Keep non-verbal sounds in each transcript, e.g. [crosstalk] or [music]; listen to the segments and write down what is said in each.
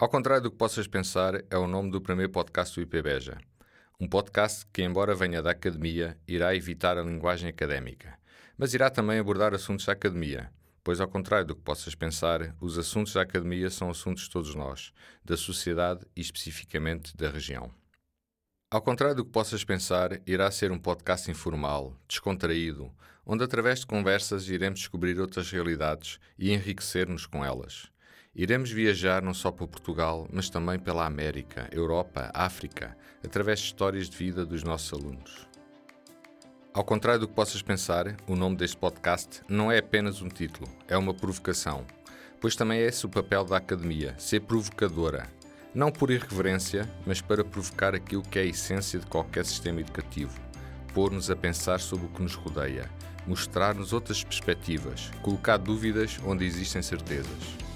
Ao contrário do que possas pensar, é o nome do primeiro podcast do IPBeja. Um podcast que, embora venha da academia, irá evitar a linguagem académica, mas irá também abordar assuntos da academia, pois, ao contrário do que possas pensar, os assuntos da academia são assuntos de todos nós, da sociedade e especificamente da região. Ao contrário do que possas pensar, irá ser um podcast informal, descontraído, onde através de conversas iremos descobrir outras realidades e enriquecer-nos com elas. Iremos viajar não só por Portugal, mas também pela América, Europa, África, através de histórias de vida dos nossos alunos. Ao contrário do que possas pensar, o nome deste podcast não é apenas um título, é uma provocação. Pois também é esse o papel da academia, ser provocadora. Não por irreverência, mas para provocar aquilo que é a essência de qualquer sistema educativo. Pôr-nos a pensar sobre o que nos rodeia, mostrar-nos outras perspectivas, colocar dúvidas onde existem certezas.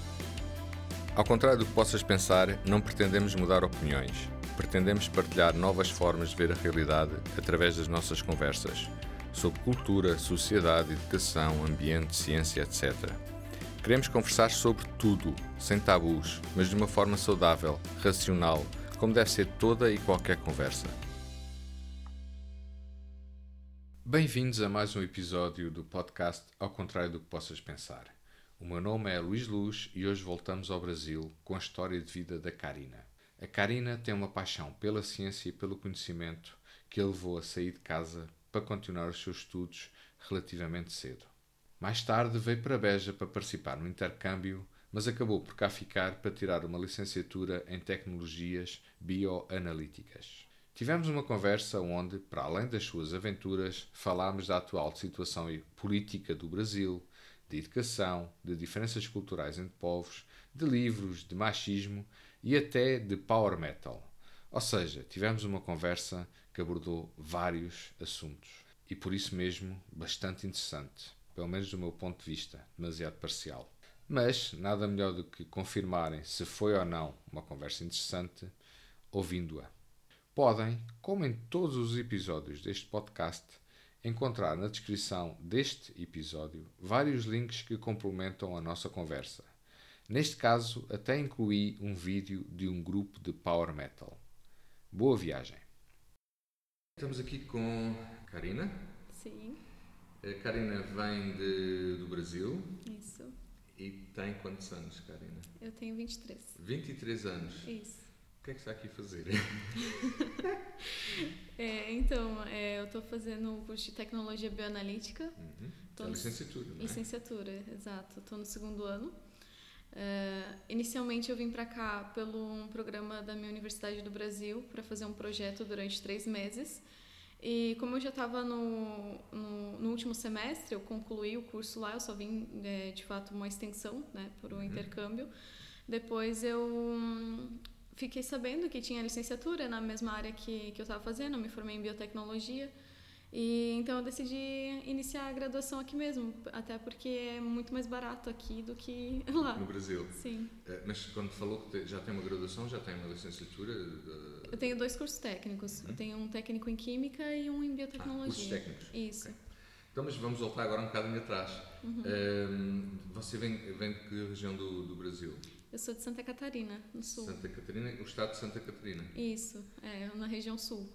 Ao contrário do que possas pensar, não pretendemos mudar opiniões. Pretendemos partilhar novas formas de ver a realidade através das nossas conversas sobre cultura, sociedade, educação, ambiente, ciência, etc. Queremos conversar sobre tudo, sem tabus, mas de uma forma saudável, racional, como deve ser toda e qualquer conversa. Bem-vindos a mais um episódio do podcast Ao contrário do que possas pensar. O meu nome é Luís Luz e hoje voltamos ao Brasil com a história de vida da Karina. A Karina tem uma paixão pela ciência e pelo conhecimento que a levou a sair de casa para continuar os seus estudos relativamente cedo. Mais tarde veio para Beja para participar no intercâmbio, mas acabou por cá ficar para tirar uma licenciatura em tecnologias bioanalíticas. Tivemos uma conversa onde, para além das suas aventuras, falámos da atual situação política do Brasil, de educação, de diferenças culturais entre povos, de livros, de machismo e até de power metal. Ou seja, tivemos uma conversa que abordou vários assuntos e por isso mesmo bastante interessante, pelo menos do meu ponto de vista, demasiado parcial. Mas nada melhor do que confirmarem se foi ou não uma conversa interessante ouvindo-a. Podem, como em todos os episódios deste podcast, encontrar na descrição deste episódio vários links que complementam a nossa conversa. Neste caso, até incluí um vídeo de um grupo de power metal. Boa viagem! Estamos aqui com Karina. Sim. A Karina vem de, do Brasil. Isso. E tem quantos anos, Karina? Eu tenho 23. 23 anos. Isso. O que é que está aqui a fazer? [laughs] é, então, é, eu estou fazendo um curso de tecnologia bioanalítica. Uhum. Tô é licenciatura, né? Licenciatura, exato. Estou no segundo ano. Uh, inicialmente eu vim para cá pelo um programa da minha Universidade do Brasil para fazer um projeto durante três meses. E como eu já estava no, no, no, último semestre, eu concluí o curso lá, eu só vim é, de fato uma extensão né, por um uhum. intercâmbio. Depois eu fiquei sabendo que tinha licenciatura na mesma área que, que eu estava fazendo, eu me formei em biotecnologia. E então eu decidi iniciar a graduação aqui mesmo, até porque é muito mais barato aqui do que [laughs] lá. No Brasil. Sim. É, mas quando falou que já tem uma graduação, já tem uma licenciatura? Eu tenho dois cursos técnicos. Uhum. Eu tenho um técnico em química e um em biotecnologia. Ah, cursos técnicos. Isso. Okay. Então, mas vamos voltar agora um bocadinho atrás. Uhum. Um, você vem, vem de que região do, do Brasil? Eu sou de Santa Catarina, no sul. Santa Catarina, o estado de Santa Catarina. Isso, é, na região sul.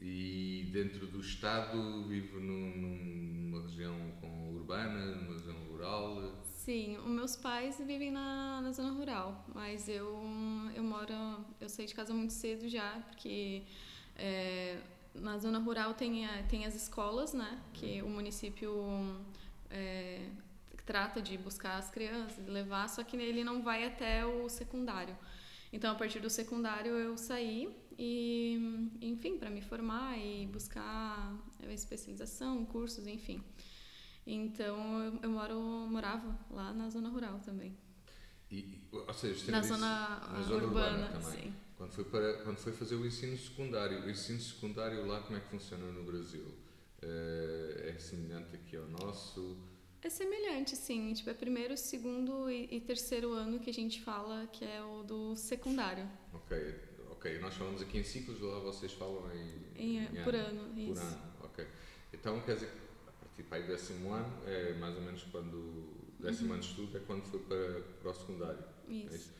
E dentro do estado num, numa região com urbana, numa região rural? Sim, os meus pais vivem na, na zona rural, mas eu, eu moro, eu saí de casa muito cedo já, porque é, na zona rural tem, tem as escolas, né, que o município é, trata de buscar as crianças, de levar, só que ele não vai até o secundário. Então, a partir do secundário, eu saí e, enfim, para me formar e buscar especialização, cursos, enfim. Então, eu, eu moro, morava lá na zona rural também. E, ou seja, na zona, na zona urbana, urbana também. Sim. Quando foi, para, quando foi fazer o ensino secundário, o ensino secundário lá como é que funciona no Brasil? É, é semelhante aqui ao nosso? É semelhante, sim. Tipo, é primeiro, segundo e, e, terceiro ano que a gente fala que é o do secundário. Ok, ok. Nós falamos aqui em ciclos, lá vocês falam em, em, em por ano. ano por ano, ok. Então, quer dizer, a partir para o décimo ano, é mais ou menos quando. Décimo uhum. ano de estudo é quando foi para, para o secundário. Isso. É isso?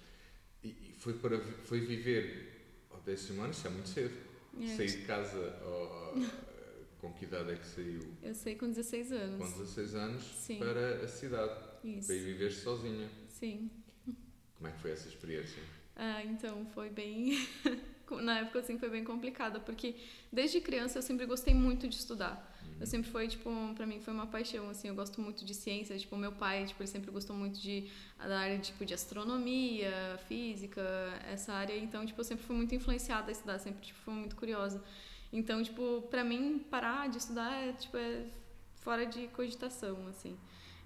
E, e foi para foi viver ao décimo ano, isso é muito cedo. É. Sair de casa [laughs] com que idade é que saiu? Eu sei com 16 anos. Com 16 anos Sim. para a cidade, Isso. para ir viver sozinha. Sim. Como é que foi essa experiência? Ah, então foi bem. [laughs] Na época, assim, foi bem complicada, porque desde criança eu sempre gostei muito de estudar. Eu sempre foi, tipo, pra mim foi uma paixão, assim, eu gosto muito de ciência, tipo, meu pai, tipo, ele sempre gostou muito de, da área, tipo, de astronomia, física, essa área, então, tipo, eu sempre fui muito influenciada a estudar, sempre, tipo, fui muito curiosa. Então, tipo, pra mim, parar de estudar é, tipo, é fora de cogitação, assim.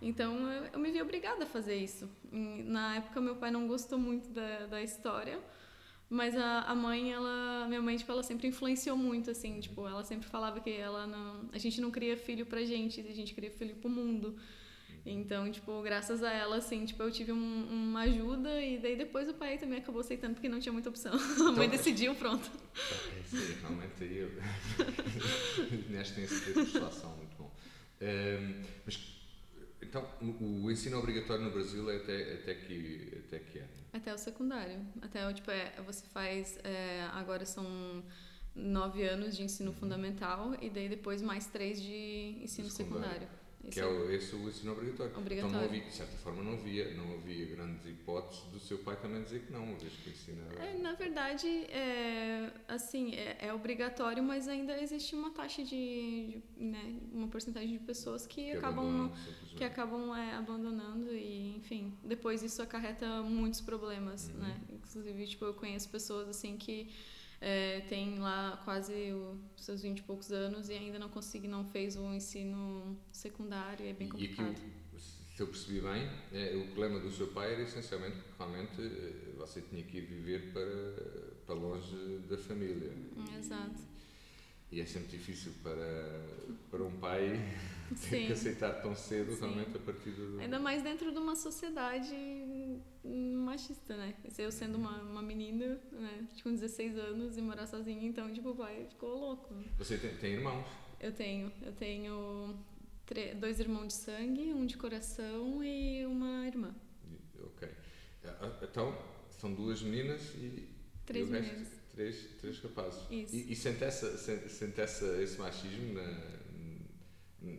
Então, eu, eu me vi obrigada a fazer isso. E, na época, meu pai não gostou muito da, da história, mas a, a mãe, ela, minha mãe, tipo, ela sempre influenciou muito, assim, tipo, ela sempre falava que ela não, a gente não cria filho pra gente, a gente cria filho pro mundo. Então, tipo, graças a ela, assim, tipo, eu tive um, uma ajuda e daí depois o pai também acabou aceitando porque não tinha muita opção. [laughs] a mãe decidiu, pronto. É aí, realmente aí eu... [laughs] Neste tem esse tipo persuasão muito bom. Ehm, mas, então, o, ensino obrigatório no Brasil é até, até, que, até que ano? Até o secundário. Até, tipo, é, você faz, é, agora são nove anos de ensino fundamental e daí depois mais três de ensino Secundário. secundário. Que Esse é o, esse é o ensino obrigatório. Obrigatório. Então, não havia, de certa forma, não havia, não havia grandes hipóteses do seu pai também dizer que não, uma vez que era... É, na verdade, é, assim, é, é obrigatório, mas ainda existe uma taxa de, de, né, uma porcentagem de pessoas que, que acabam abandonam, que acabam é, abandonando e, enfim, depois isso acarreta muitos problemas, Uhum. né? Inclusive, tipo, eu conheço pessoas, assim, que é, têm lá quase os seus 20 e poucos anos e ainda não conseguiu, não fez o ensino secundário, é bem E aqui, complicado. se eu percebi bem, é, o problema do seu pai era essencialmente porque realmente eh, você tinha que ir viver para, para longe da família. Hum, Exato. E é sempre difícil para, para um pai [laughs] ter Sim. que aceitar tão cedo Sim. realmente a partir do. Ainda mais dentro de uma sociedade machista, né? Eu sendo uma, uma menina, né, com 16 anos e morar sozinha, então, tipo, o pai ficou louco. Você tem, tem irmãos? Eu tenho, eu tenho dois irmãos de sangue, um de coração e uma irmã. Ok. Ah, Então, são duas meninas e. Três e resto, meninas. Três, três rapazes. Isso. E, e sente, essa, sente, sente essa, esse machismo na,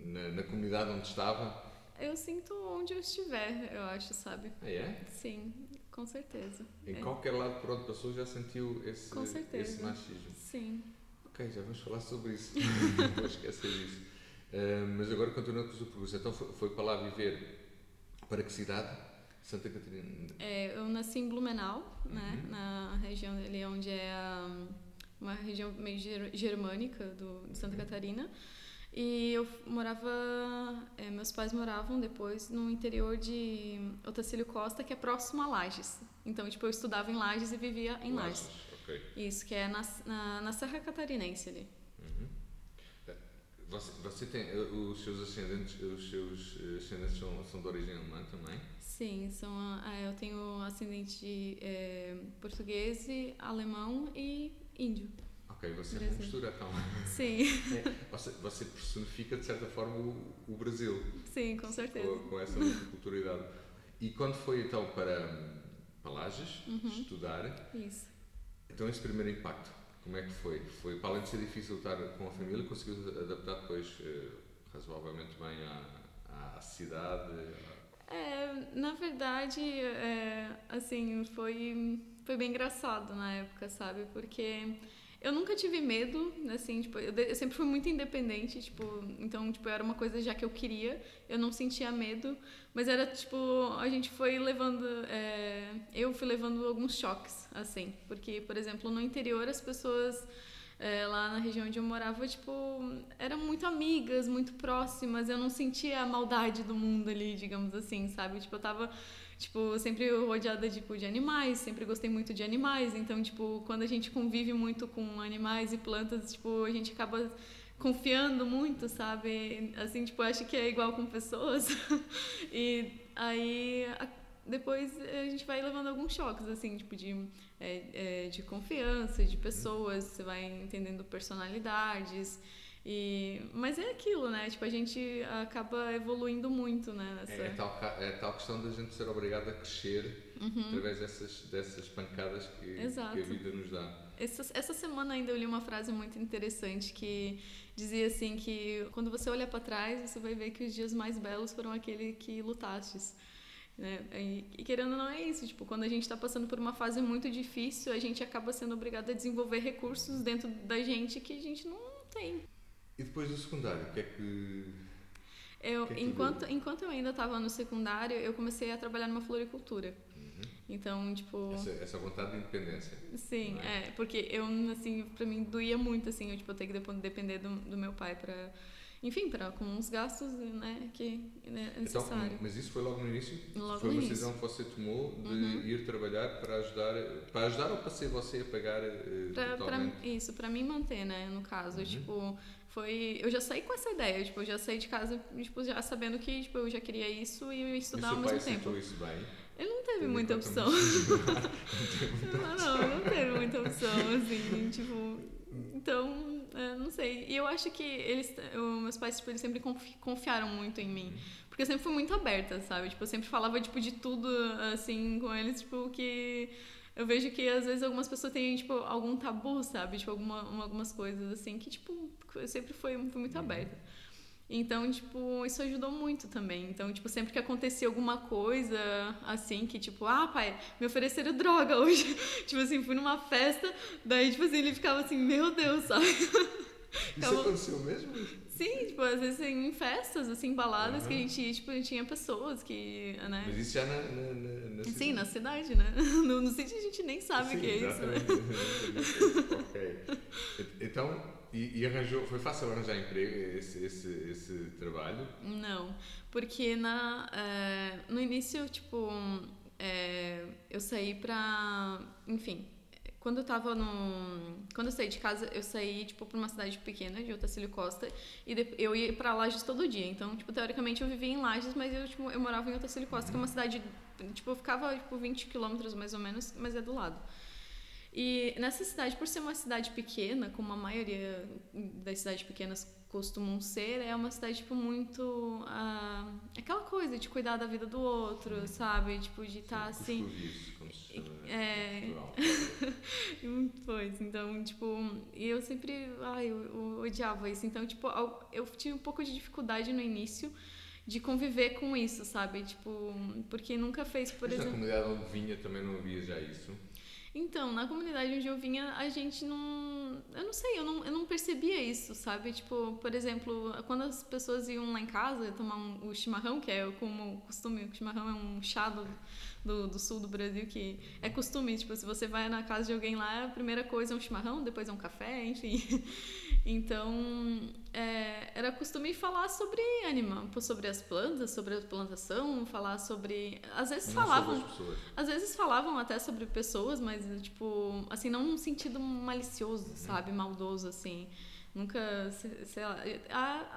na, na comunidade onde estava? Eu sinto onde eu estiver, eu acho, sabe? Ah, é? Sim, com certeza. Em É. qualquer lado por onde passou já sentiu esse, esse machismo. Sim. Ok, já vamos falar sobre isso. Não [laughs] vou esquecer disso. Ah, mas agora continuando com o seu pergunta. Então foi, foi para lá viver para que cidade? Santa Catarina. É, eu nasci em Blumenau, né? Uhum. Na região ali onde é a- uma região meio ger- germânica do, de Santa Uhum. Catarina. E eu morava, é, meus pais moravam depois no interior de Otacílio Costa, que é próximo a Lages. Então, tipo, eu estudava em Lages e vivia em Lages. Ok. Isso, que é na, na, na Serra Catarinense ali. Uhum. Eh, Você, você tem eh, os seus ascendentes, os seus eh, ascendentes são, são de origem alemã também? Sim, são, ah, eu tenho ascendente é, português, alemão e índio. Ok, você é uma Brasil. mistura então. Sim, É, você, você personifica de certa forma o, o Brasil sim, com certeza. com, com essa multiculturalidade. E quando foi então para, para Lages Uhum. estudar, Isso. então esse primeiro impacto, como é que foi? Foi para além de ser difícil estar com a família, conseguiu adaptar depois eh, razoavelmente bem à, à cidade? É, na verdade, é, assim, foi, foi bem engraçado na época, sabe? Porque eu nunca tive medo, assim, tipo, eu, eu sempre fui muito independente, tipo, então, tipo, era uma coisa já que eu queria, eu não sentia medo, mas era, tipo, a gente foi levando, é, eu fui levando alguns choques, assim, porque, por exemplo, no interior as pessoas é, lá na região onde eu morava, tipo, eram muito amigas, muito próximas. Eu não sentia a maldade do mundo ali, digamos assim, sabe? Tipo, eu tava, tipo, sempre rodeada, tipo, de animais, sempre gostei muito de animais. Então, tipo, quando a gente convive muito com animais e plantas, tipo, a gente acaba confiando muito, sabe? Assim, tipo, acho que é igual com pessoas. [laughs] e aí... a- depois a gente vai levando alguns choques, assim, tipo, de, é, é, de confiança, de pessoas, você vai entendendo personalidades. E, mas é aquilo, né? Tipo, a gente acaba evoluindo muito, né? Nessa... É, é, tal, é tal questão da gente ser obrigado a crescer uhum. através dessas, dessas pancadas que, que a vida nos dá. Essa, essa semana ainda eu li uma frase muito interessante que dizia assim que quando você olha para trás, você vai ver que os dias mais belos foram aquele que lutastes. Né? E, e, querendo ou não é isso, tipo, quando a gente está passando por uma fase muito difícil, a gente acaba sendo obrigado a desenvolver recursos dentro da gente que a gente não tem. E depois do secundário, o que é que. Eu, que é que enquanto, enquanto eu ainda estava no secundário, eu comecei a trabalhar numa floricultura. Uhum. Então, tipo. Essa, essa, vontade de independência. Sim, é? é? porque eu, assim, pra mim doía muito, assim, eu, tipo, eu ter que depender do, do meu pai pra enfim, para com os gastos né, que é então, necessário. Então, mas isso foi logo no início? Logo foi uma decisão que você tomou de uhum. ir trabalhar para ajudar, para ajudar ou para ser você a pagar uh, pra? Pra, isso, para mim manter, né, no caso, uhum. tipo, foi, eu já saí com essa ideia, tipo, eu já saí de casa, tipo, já sabendo que, tipo, eu já queria isso e eu ia estudar e ao mesmo tempo. isso bem? Ele não teve muita opção. [laughs] não, não, não teve muita opção, assim, tipo, então é, não sei. E eu acho que eles, eu, meus pais, tipo, eles sempre confiaram muito em mim. Porque eu sempre fui muito aberta, sabe? Tipo, eu sempre falava, tipo, de tudo, assim, com eles, tipo, que... Eu vejo que, às vezes, algumas pessoas têm, tipo, algum tabu, sabe? Tipo, alguma, algumas coisas, assim, que, tipo, eu sempre fui, fui muito aberta. Então, tipo, isso ajudou muito também. Então, tipo, sempre que acontecia alguma coisa assim, que tipo, ah, pai, me ofereceram droga [laughs] hoje. tipo assim, fui numa festa, daí, tipo assim, ele ficava assim, meu Deus, sabe? Isso aconteceu mesmo? Sim, tipo, às vezes em festas, assim, baladas que a gente, tipo, tinha pessoas que, né? Mas isso já na, na, na, na Sim, na cidade, né? [laughs] No, no sítio a gente nem sabe o que é isso, né? ok. Então, e, e, arranjou, foi fácil arranjar emprego, esse, esse, esse trabalho? Não, porque na, é, no início, tipo, é, eu saí pra, enfim, quando eu tava no. Quando eu saí de casa, eu saí, tipo, pra uma cidade pequena, de Otacílio Costa, e eu ia pra Lages todo dia. Então, tipo, teoricamente eu vivia em Lages, mas eu, tipo, eu morava em Otacílio Costa, que é uma cidade. Tipo, eu ficava, tipo, 20 quilômetros mais ou menos, mas é do lado. E nessa cidade, por ser uma cidade pequena, como a maioria das cidades pequenas costumam ser, é uma cidade, tipo, muito... Ah, aquela coisa de cuidar da vida do outro, Sim. sabe? Tipo, de estar tá, assim... como se chama, é... [laughs] pois, então, tipo... E eu sempre... Ai, eu, eu odiava isso. Então, tipo, eu tive um pouco de dificuldade no início de conviver com isso, sabe? Tipo, porque nunca fez, por Mas exemplo... na comunidade onde vinha também não havia já isso? Então, na comunidade onde eu vinha, a gente não. Eu não sei, eu não, eu não percebia isso, sabe? Tipo, por exemplo, quando as pessoas iam lá em casa tomar um, o chimarrão, que é como costume, o chimarrão é um chá do, do, do, sul do Brasil que é costume. Tipo, se você vai na casa de alguém lá, a primeira coisa é um chimarrão, depois é um café, enfim. [laughs] Então, é, era costume falar sobre animal, sobre as plantas, sobre a plantação, falar sobre. Às vezes não falavam. Às vezes falavam até sobre pessoas, mas, tipo, assim, não num sentido malicioso, uhum. sabe? Maldoso, assim. Nunca, sei lá,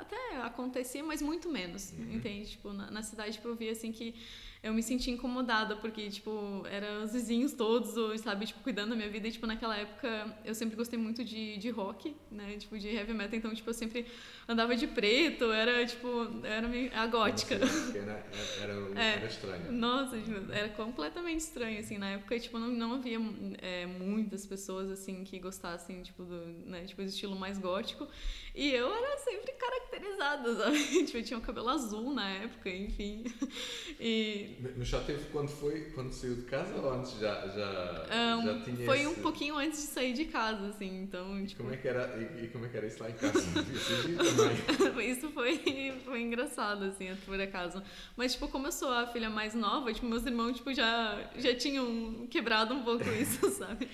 até acontecia, mas muito menos, uhum. entende? Tipo, na, na cidade, tipo, eu via, assim, que eu me senti incomodada, porque, tipo, eram os vizinhos todos, sabe, tipo, cuidando da minha vida. E, tipo, naquela época eu sempre gostei muito de, de rock, né, tipo, de heavy metal. Então, tipo, eu sempre andava de preto, era, tipo, era a gótica. Era, era, [laughs] é, era estranho. Nossa, era completamente estranho, assim. Na época, tipo, não, não havia é, muitas pessoas, assim, que gostassem, tipo, do, né, tipo, do estilo mais gótico. E eu era sempre caracterizada, [laughs] sabe? tipo, eu tinha o cabelo azul na época, enfim. [laughs] E... Mas já teve quando foi, quando saiu de casa ou antes já, já, um, já tinha Foi esse... um pouquinho antes de sair de casa, assim, então... E, tipo... como, é que era, e, e, como é que era isso lá em casa? [laughs] isso foi, foi engraçado, assim, por acaso. Mas, tipo, como eu sou a filha mais nova, tipo, meus irmãos, tipo, já, já tinham quebrado um pouco isso, [laughs] sabe?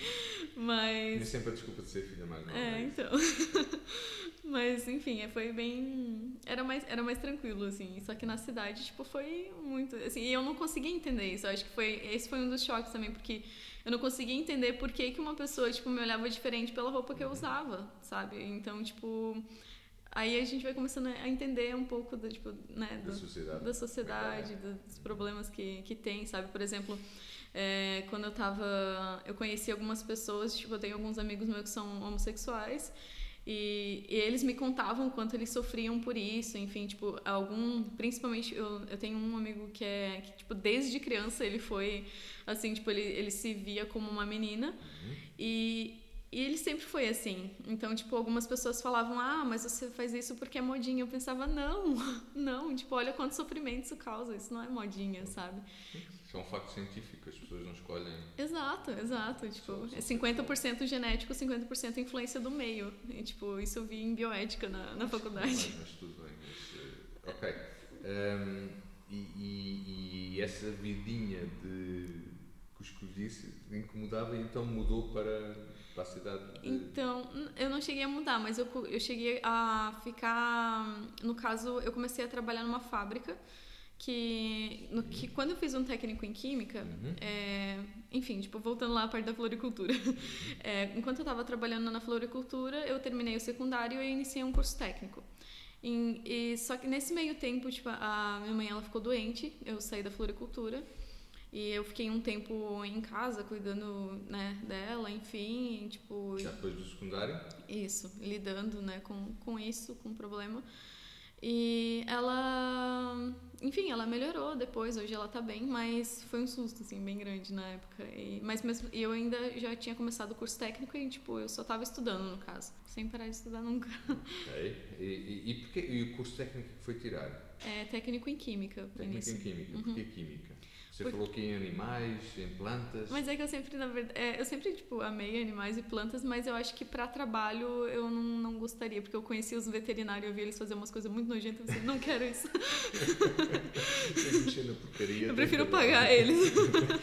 Mas... E sempre a desculpa de ser filha mais nova. É, é então... [laughs] Mas, enfim, é, foi bem. Era mais, era mais tranquilo, assim. Só que na cidade, tipo, foi muito. Assim, e eu não conseguia entender isso. Eu acho que foi. Esse foi um dos choques também, porque eu não conseguia entender por que, que uma pessoa, tipo, me olhava diferente pela roupa que eu usava, sabe? Então, tipo. Aí a gente vai começando a entender um pouco do, tipo, né, do, da sociedade, da sociedade dos problemas que, que tem, sabe? Por exemplo, é, quando eu tava. Eu conheci algumas pessoas, tipo, eu tenho alguns amigos meus que são homossexuais. E, e, eles me contavam quanto eles sofriam por isso, enfim, tipo, algum, principalmente eu, eu tenho um amigo que é que, tipo, desde criança ele foi assim, tipo, ele, ele se via como uma menina uhum. e e ele sempre foi assim. Então, tipo, algumas pessoas falavam: "Ah, mas você faz isso porque é modinha". Eu pensava: "Não, [laughs] não, tipo, olha quanto sofrimento isso causa. Isso não é modinha, sabe?" É um fato científico, as pessoas não escolhem. Exato, exato. Tipo, é 50% genético, 50% influência do meio. E, tipo, isso eu vi em bioética na, na faculdade. Mas, mas tudo bem. Mas, ok. Um, e, e, e, essa vidinha de cuscuzice incomodava e então mudou para para a cidade? De... Então, eu não cheguei a mudar, mas eu, eu cheguei a ficar. No caso, eu comecei a trabalhar numa fábrica que, no, que quando eu fiz um técnico em química, uhum. é, enfim, tipo, voltando lá à parte da floricultura, [laughs] é, enquanto eu estava trabalhando na floricultura, eu terminei o secundário e iniciei um curso técnico. E, e, só que nesse meio tempo, tipo, a minha mãe ela ficou doente, eu saí da floricultura e eu fiquei um tempo em casa cuidando né, dela, enfim, tipo... Já depois do secundário? Isso, lidando né, com, com isso, com o problema. E ela, enfim, ela melhorou depois, hoje ela tá bem, mas foi um susto, assim, bem grande na época. E, mas mesmo, eu ainda já tinha começado o curso técnico e, tipo, eu só tava estudando, no caso, sem parar de estudar nunca. Ok. E, e, e, porque, e o curso técnico que foi tirar? É técnico em Química, Técnico início. em Química, uhum. por que Química? Você Porque... falou que em animais, em plantas. Mas é que eu sempre, na verdade, é, eu sempre, tipo, amei animais e plantas, mas eu acho que para trabalho eu não, não gostaria, porque eu conheci os veterinários e eu vi eles fazer umas coisas muito nojentas, eu não quero isso. [laughs] porcaria. Eu prefiro pagar eles.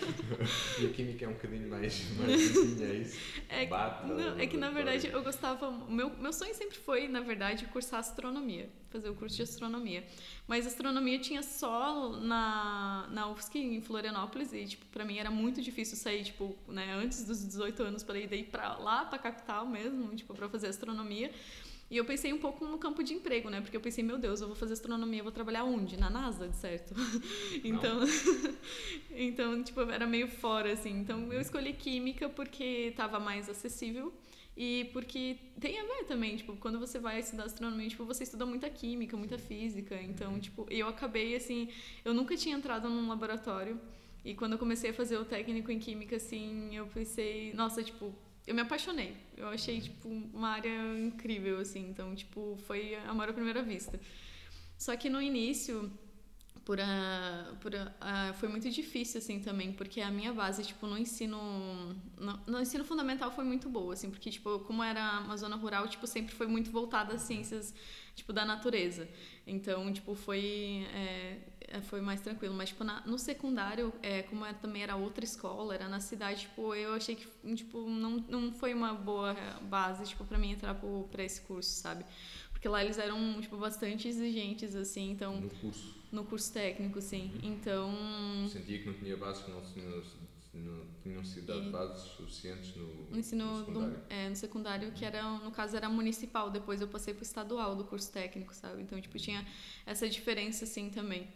[laughs] e a química é um bocadinho mais, mais é isso? É, Bata, não, é que, na verdade, eu gostava... Meu, meu sonho sempre foi, na verdade, cursar astronomia, fazer o curso de astronomia. Mas astronomia tinha só na, na UFSC, em Florianópolis, e, tipo, pra mim era muito difícil sair, tipo, né, antes dos 18 anos para ir daí pra lá, pra capital mesmo, tipo, pra fazer astronomia. E eu pensei um pouco no campo de emprego, né? Porque eu pensei, meu Deus, eu vou fazer astronomia, eu vou trabalhar onde? Na NASA, de certo? [laughs] então, [laughs] então, tipo, era meio fora, assim. Então, eu escolhi química porque estava mais acessível e porque tem a ver também, tipo, quando você vai estudar astronomia, tipo, você estuda muita química, muita física. Então, tipo, eu acabei assim, eu nunca tinha entrado num laboratório. E quando eu comecei a fazer o técnico em química, assim, eu pensei, nossa, tipo, eu me apaixonei. Eu achei, tipo, uma área incrível, assim. Então, tipo, foi amor à primeira vista. Só que no início, por a, por a, a, foi muito difícil assim também porque a minha base tipo no ensino no, no, ensino fundamental foi muito boa assim porque tipo como era uma zona rural tipo sempre foi muito voltada às ciências tipo da natureza. Então tipo foi é, é foi mais tranquilo. Mas tipo na, no secundário é, como era, também era outra escola era na cidade tipo eu achei que tipo não, não foi uma boa base tipo para mim entrar para esse curso sabe? Porque lá eles eram tipo bastante exigentes assim então no curso no curso técnico, sim. Uhum. Então. Sentia que não tinha bases, que não, não, não tinham sido dadas bases suficientes no, no ensino no secundário. Do, é, no secundário, que era, no caso, era municipal. Depois eu passei para o estadual do curso técnico, sabe? Então, tipo, tinha essa diferença, assim, também.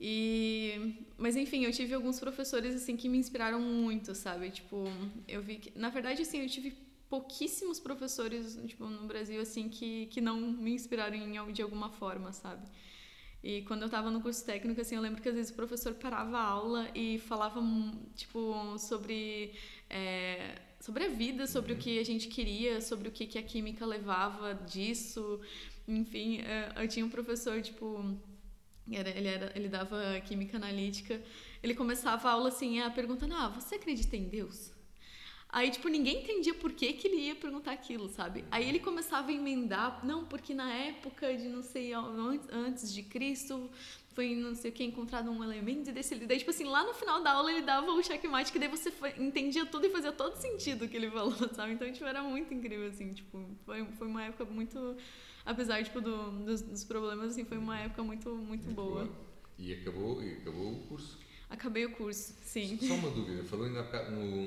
E, mas enfim, eu tive alguns professores assim que me inspiraram muito, sabe? Tipo, eu vi que, na verdade, assim, eu tive pouquíssimos professores, tipo, no Brasil assim que que não me inspiraram em, de alguma forma, sabe? E quando eu estava no curso técnico, assim, eu lembro que às vezes o professor parava a aula e falava, tipo, sobre, é, sobre a vida, sobre o que a gente queria, sobre o que, que a química levava disso. Enfim, é, eu tinha um professor, tipo, era, ele, era, ele dava química analítica. Ele começava a aula assim, a perguntando: Ah, você acredita em Deus? Aí, tipo, ninguém entendia por que, que ele ia perguntar aquilo, sabe? Aí ele começava a emendar, não, porque na época de não sei, antes de Cristo, foi não sei o que, encontrado um elemento desse. Daí, tipo assim, lá no final da aula ele dava o checkmate, que daí você entendia tudo e fazia todo sentido o que ele falou, [laughs] sabe? Então, tipo, era muito incrível, assim, tipo, foi, foi uma época muito. Apesar, tipo, do, dos, dos problemas, assim, foi uma época muito, muito, muito boa. boa. E acabou, e acabou o curso? Acabei o curso, sim. Só uma dúvida, falou ainda há no,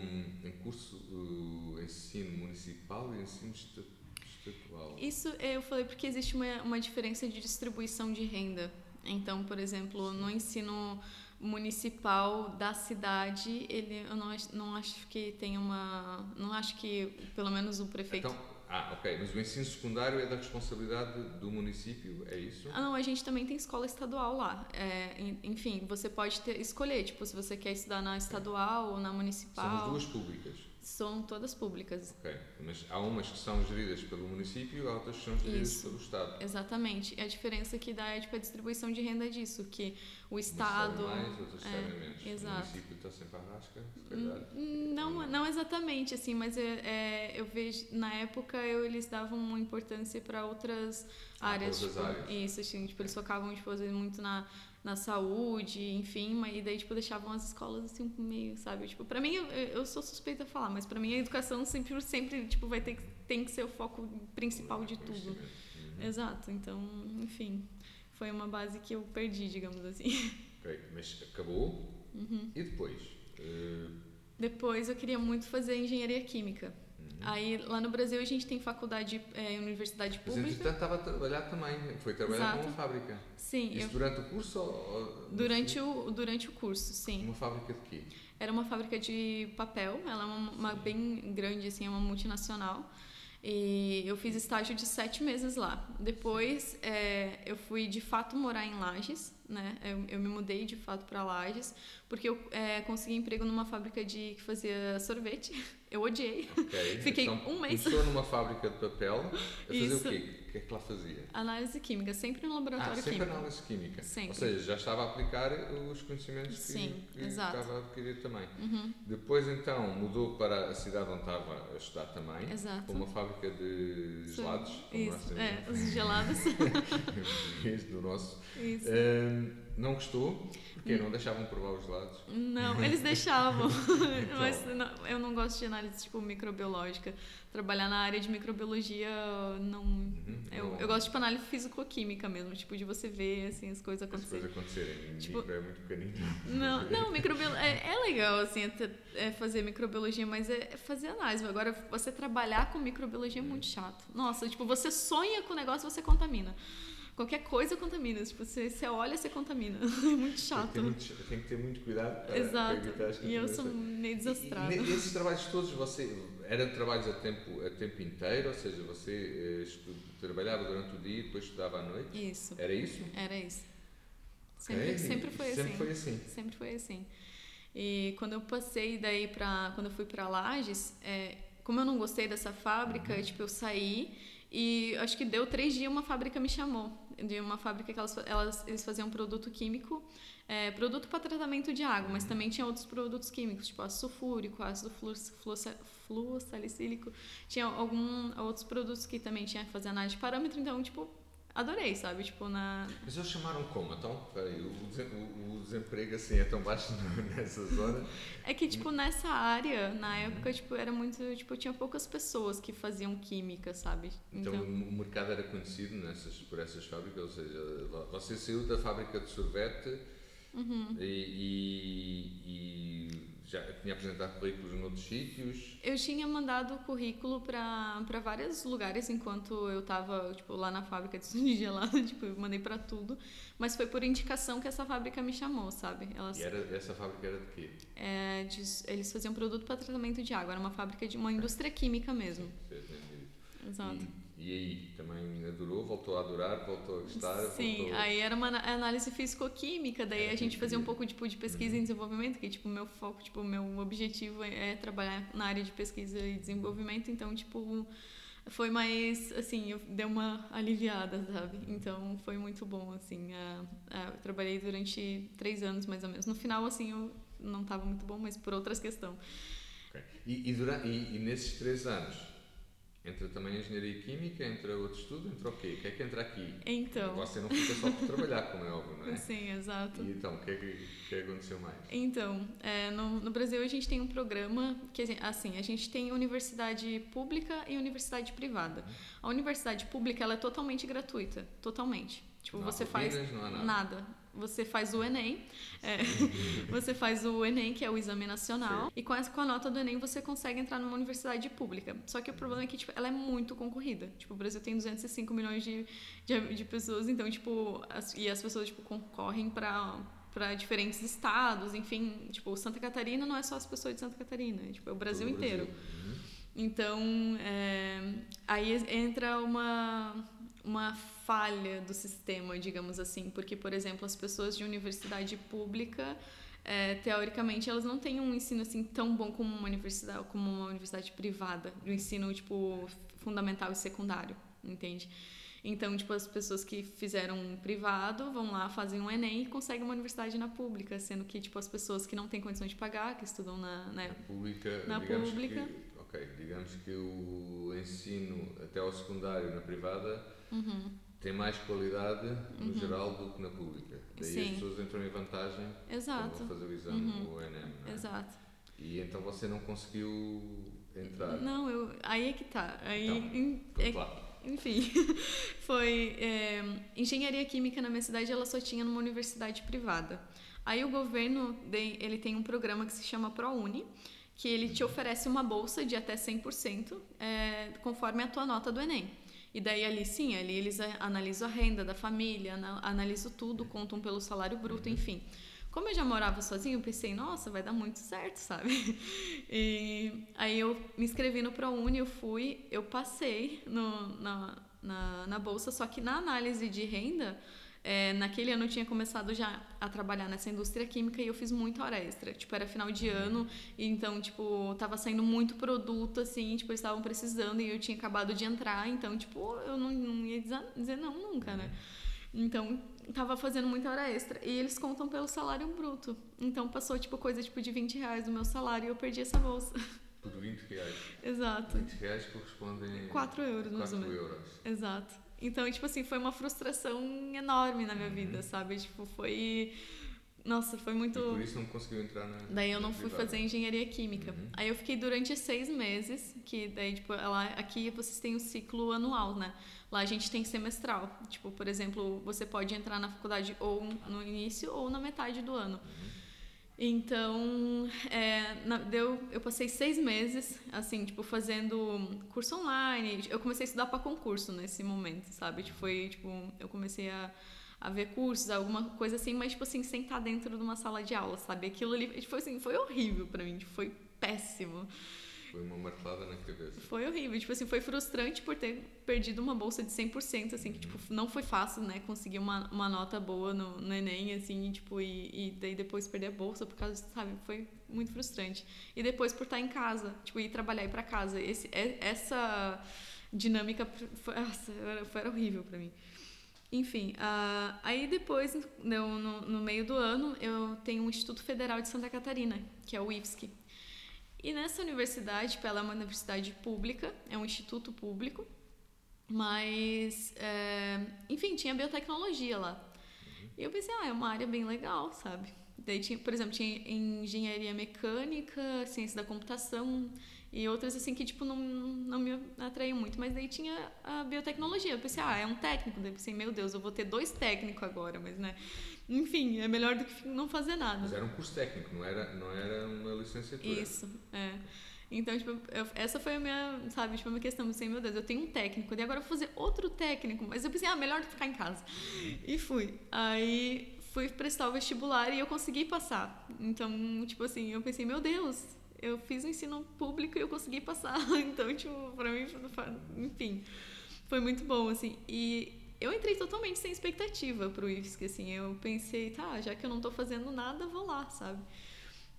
em curso uh, ensino municipal e ensino estadual. Isso eu falei porque existe uma, uma diferença de distribuição de renda. Então, por exemplo, no ensino municipal da cidade, ele, eu não, não acho que tem uma. Não acho que, pelo menos, o prefeito. Então, Ah, ok. Mas o ensino secundário é da responsabilidade do município, é isso? Ah, não, a gente também tem escola estadual lá. É, enfim, você pode ter, escolher, tipo, se você quer estudar na estadual ou na municipal. São duas públicas. São todas públicas. Ok, mas há umas que são geridas pelo município, há outras que são geridas Isso. pelo Estado. Exatamente. E a diferença que dá é tipo, a distribuição de renda disso, que o Estado. Uns mais, outros é, menos. exato. O município está sempre rasca, se calhar. Hum, Não, não exatamente, assim, mas é, é, eu vejo, na época eu, eles davam uma importância para outras Ah, áreas. outras tipo, áreas. Isso, assim, tipo, eles focavam, tipo, muito na, na saúde, enfim, mas, e daí, tipo, deixavam as escolas, assim, meio, sabe? Tipo, pra mim, eu, eu sou suspeita a falar, mas pra mim a educação sempre, sempre tipo, vai ter que, tem que ser o foco principal de tudo. Uhum. Exato, então, enfim, foi uma base que eu perdi, digamos assim. Ok, mas acabou. Uhum. E depois? Eh, Depois eu queria muito fazer engenharia química. Aí lá no Brasil a gente tem faculdade, é, universidade Mas pública. entretanto estava a trabalhar também. Foi trabalhar Exato. numa fábrica. Sim, Isso eu- durante o curso ou- durante o, durante o curso, sim. Uma fábrica de quê? Era uma fábrica de papel, ela é uma, uma bem grande, assim, é uma multinacional. E eu fiz estágio de sete meses lá. Depois é, eu fui de fato morar em Lages, né? Eu, eu me mudei de fato para Lages, porque eu é, consegui emprego numa fábrica de que fazia sorvete. [laughs] Eu odiei. Ok. [laughs] Fiquei então, um mês. Começou numa fábrica de papel a fazer Isso. o quê? O que é que lá fazia? Análise química, sempre no Ah, laboratório sempre químico. análise química. Sempre. Ou seja, já estava a aplicar os conhecimentos que, Sim, que estava a adquirir também. Uhum, Depois, então, mudou para a cidade onde estava a estudar também, exato. para uma fábrica de gelados, como nós Isso, é, os gelados. [laughs] do nosso. Isso. Ahm, não gostou? Porque não deixavam provar os gelados? Não, eles deixavam. [laughs] Então. Mas não- eu não gosto de análise tipo microbiológica. Trabalhar na área de microbiologia não. Uhum, Eu, eu gosto tipo análise físico-química mesmo, tipo de você ver assim as coisas As acontecerem. coisas acontecerem. Tipo- Micro é muito pequenino. Não, [laughs] não, microbiologia é, é legal assim até- é fazer microbiologia, mas é é fazer análise. Agora você trabalhar com microbiologia é muito chato. Nossa, tipo você sonha com o negócio, você contamina. Qualquer coisa contamina. Tipo, você, você olha, você contamina. [laughs] É muito Tem que, ter chato. muito, tem que ter muito cuidado para, Exato. para evitar as E eu sou meio desastrada. E, e esses [laughs] trabalhos todos, você eram trabalhos a tempo, a tempo inteiro? Ou seja, você eh, estu- trabalhava durante o dia e depois estudava à noite? Isso. Era isso? Era isso. Sempre, Ok. sempre foi Sempre assim. foi assim. Sempre foi assim. E quando eu passei daí pra. Quando eu fui pra Lages, é, como eu não gostei dessa fábrica, Uhum. tipo, eu saí e acho que deu três dias uma fábrica me chamou. De uma fábrica que elas, elas, eles faziam produto químico, é, produto para tratamento de água, mas também tinha outros produtos químicos, tipo ácido sulfúrico, ácido flu- flu- fluossalicílico. Tinha algum, outros produtos que também tinha que fazer análise de parâmetro, então, tipo, adorei, sabe? Tipo, na, Mas eles chamaram como? Então, peraí, o, desemprego assim é tão baixo [laughs] nessa zona? É que, tipo, nessa área, na época, tipo, era muito. Tipo, tinha poucas pessoas que faziam química, sabe? Então, o mercado era conhecido nessas, por essas fábricas, ou seja, vo- você saiu da fábrica de sorvete Uhum. e, e- e já tinha apresentado currículos noutros sítios. Eu tinha mandado currículo pra vários lugares enquanto eu tava, tipo, lá na fábrica de de gelado, [laughs] tipo, eu mandei pra tudo. Mas foi por indicação que essa fábrica me chamou, sabe? Elas, E era, essa fábrica era de quê? é, de- eles faziam produto para tratamento de água, era uma fábrica de uma indústria química mesmo. Dito. Exato. E, e aí, também adorou, voltou a adorar, voltou a gostar? Sim, voltou... aí era uma análise físico-química, daí a gente fazia um pouco tipo, de pesquisa e desenvolvimento, que tipo, o meu foco, tipo, o meu objetivo é trabalhar na área de pesquisa e desenvolvimento, então, tipo, foi mais, assim, eu dei uma aliviada, sabe? Então, foi muito bom, assim, a- a- eu trabalhei durante três anos, mais ou menos. No final, assim, eu não estava muito bom, mas por outras questões. Ok. E, e, durante, e, e nesses três anos, entra também a engenharia química, entra outro estudo, entra o quê? O que é que entra aqui? Então, Você não fica só por trabalhar, como é óbvio, não é? sim, exato. E então, o que é que, é que aconteceu mais? Então, é, no, no Brasil a gente tem um programa que, assim, a gente tem universidade pública e universidade privada. A universidade pública, ela é totalmente gratuita, totalmente. Tipo, Não você faz não há nada. nada. Você faz o Enem, é, [laughs] você faz o Enem, que é o exame nacional, e com, essa, com a nota do Enem você consegue entrar numa universidade pública. Só que o problema é que tipo, ela é muito concorrida. Tipo, o Brasil tem 205 milhões de, de, de pessoas, então, tipo, as, e as pessoas tipo, concorrem para para diferentes estados, enfim, tipo, Santa Catarina não é só as pessoas de Santa Catarina, é, tipo, é o Brasil Todo inteiro. Uhum. Então, é, aí entra uma, uma falha do sistema, digamos assim, porque, por exemplo, as pessoas de universidade pública, é, teoricamente, elas não têm um ensino assim tão bom como uma universidade, como uma universidade privada, do ensino tipo fundamental e secundário, entende? Então, tipo, as pessoas que fizeram um privado vão lá, fazem um Enem e conseguem uma universidade na pública, sendo que, tipo, as pessoas que não têm condições de pagar, que estudam na, né, na pública, na pública. Que, ok, digamos que o ensino até ao secundário na privada uhum. tem mais qualidade, no uhum. geral, do que na pública. Daí Sim. as pessoas entram em vantagem Exato. quando fazer o exame, uhum. Enem, é? Exato. E então você não conseguiu entrar? Não, eu, aí é que tá. Aí, então, em, é, enfim, [laughs] foi é, engenharia química na minha cidade, ela só tinha numa universidade privada. Aí o governo ele tem um programa que se chama ProUni, que ele te oferece uma bolsa de até 100%, é, conforme a tua nota do Enem. E daí ali sim, ali eles analisam a renda da família, analisam tudo, contam pelo salário bruto, enfim. Como eu já morava sozinha, eu pensei, nossa, vai dar muito certo, [laughs] sabe? E aí eu me inscrevi no ProUni, eu fui, eu passei no, na, na, na bolsa, só que na análise de renda, é, naquele ano eu tinha começado já a trabalhar nessa indústria química e eu fiz muita hora extra. Tipo, era final de ano, então, tipo, tava saindo muito produto, assim, tipo, eles estavam precisando e eu tinha acabado de entrar, então, tipo, eu não, não ia dizer não nunca, né? Então, tava fazendo muita hora extra. E eles contam pelo salário bruto. Então, passou, tipo, coisa tipo de 20 reais do meu salário e eu perdi essa bolsa. Por 20 reais? [laughs] Exato. 20 reais correspondem... 4 euros, mais ou menos. euros. Exato. Então, tipo assim, foi uma frustração enorme na minha uhum. vida, sabe? Tipo, foi... Nossa, foi muito. E por isso não conseguiu entrar na. Daí eu não fui fazer engenharia química. Uhum. Aí eu fiquei durante seis meses, que daí, tipo, lá, aqui vocês têm o ciclo anual, né? Lá a gente tem semestral. Tipo, por exemplo, você pode entrar na faculdade ou no início ou na metade do ano. Uhum. Então, é, na, deu, eu passei seis meses, assim, tipo, fazendo curso online. Eu comecei a estudar para concurso nesse momento, sabe? Tipo, foi, tipo, eu comecei a a ver cursos, alguma coisa assim, mas, tipo assim, sentar dentro de uma sala de aula, sabe? Aquilo ali, tipo assim, foi horrível para mim, tipo, foi péssimo. Foi uma martelada na cabeça. Foi horrível, tipo assim, foi frustrante por ter perdido uma bolsa de 100%, assim, que, tipo, não foi fácil, né, conseguir uma, uma nota boa no, no Enem, assim, e, tipo, e, e daí depois perder a bolsa, por causa, sabe, foi muito frustrante. E depois por estar em casa, tipo, ir trabalhar e ir pra casa, esse, é, essa dinâmica foi, nossa, foi horrível para mim. Enfim, uh, aí depois, no, no, no, meio do ano, eu tenho o Instituto Federal de Santa Catarina, que é o IFSC. E nessa universidade, ela é uma universidade pública, é um instituto público, mas, é, enfim, tinha biotecnologia lá. E eu pensei, ah, é uma área bem legal, sabe? Daí tinha, por exemplo, tinha engenharia mecânica, ciência da computação, e outras, assim, que, tipo, não, não me atraiu muito. Mas daí tinha a biotecnologia. Eu pensei, ah, é um técnico. Daí eu pensei, meu Deus, eu vou ter dois técnicos agora. Mas, né? Enfim, é melhor do que não fazer nada. Mas era um curso técnico, não era, não era uma licenciatura. Isso, é. Então, tipo, eu, essa foi a minha, sabe, tipo, a minha questão. Assim, meu Deus, eu tenho um técnico, e agora eu vou fazer outro técnico. Mas eu pensei, ah, melhor do que ficar em casa. E fui. Aí fui prestar o vestibular e eu consegui passar. Então, tipo assim, eu pensei, meu Deus, eu fiz o ensino público e eu consegui passar. [laughs] Então, tipo, pra mim, enfim, foi muito bom, assim. E eu entrei totalmente sem expectativa pro IFSC, assim. Eu pensei, tá, já que eu não tô fazendo nada, vou lá, sabe?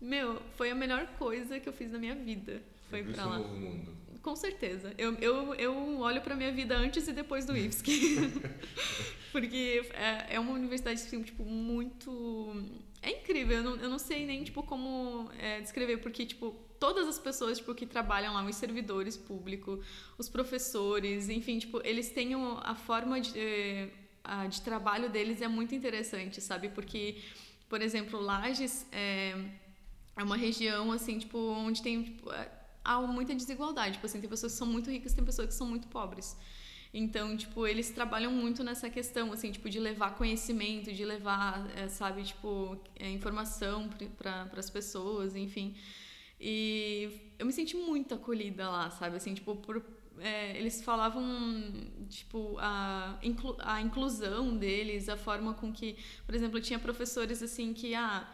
Meu, foi a melhor coisa que eu fiz na minha vida. Foi pra lá. Novo mundo. Com certeza. Eu, eu, eu olho pra minha vida antes e depois do IFSC. [laughs] Porque é, é uma universidade, assim, tipo, muito é incrível, eu não, eu não sei nem, tipo, como é, descrever, porque, tipo, todas as pessoas, tipo, que trabalham lá, os servidores públicos, os professores, enfim, tipo, eles têm a forma de, eh, a, de trabalho deles é muito interessante, sabe? Porque, por exemplo, Lages é, é uma região, assim, tipo, onde tem, tipo, é, há muita desigualdade, tipo assim, tem pessoas que são muito ricas, tem pessoas que são muito pobres. Então, tipo, eles trabalham muito nessa questão, assim, tipo, de levar conhecimento, de levar, é, sabe, tipo, é, informação para as pessoas, enfim. E eu me senti muito acolhida lá, sabe, assim, tipo, por, é, eles falavam, tipo, a, inclu, a inclusão deles, a forma com que, por exemplo, tinha professores, assim, que, ah,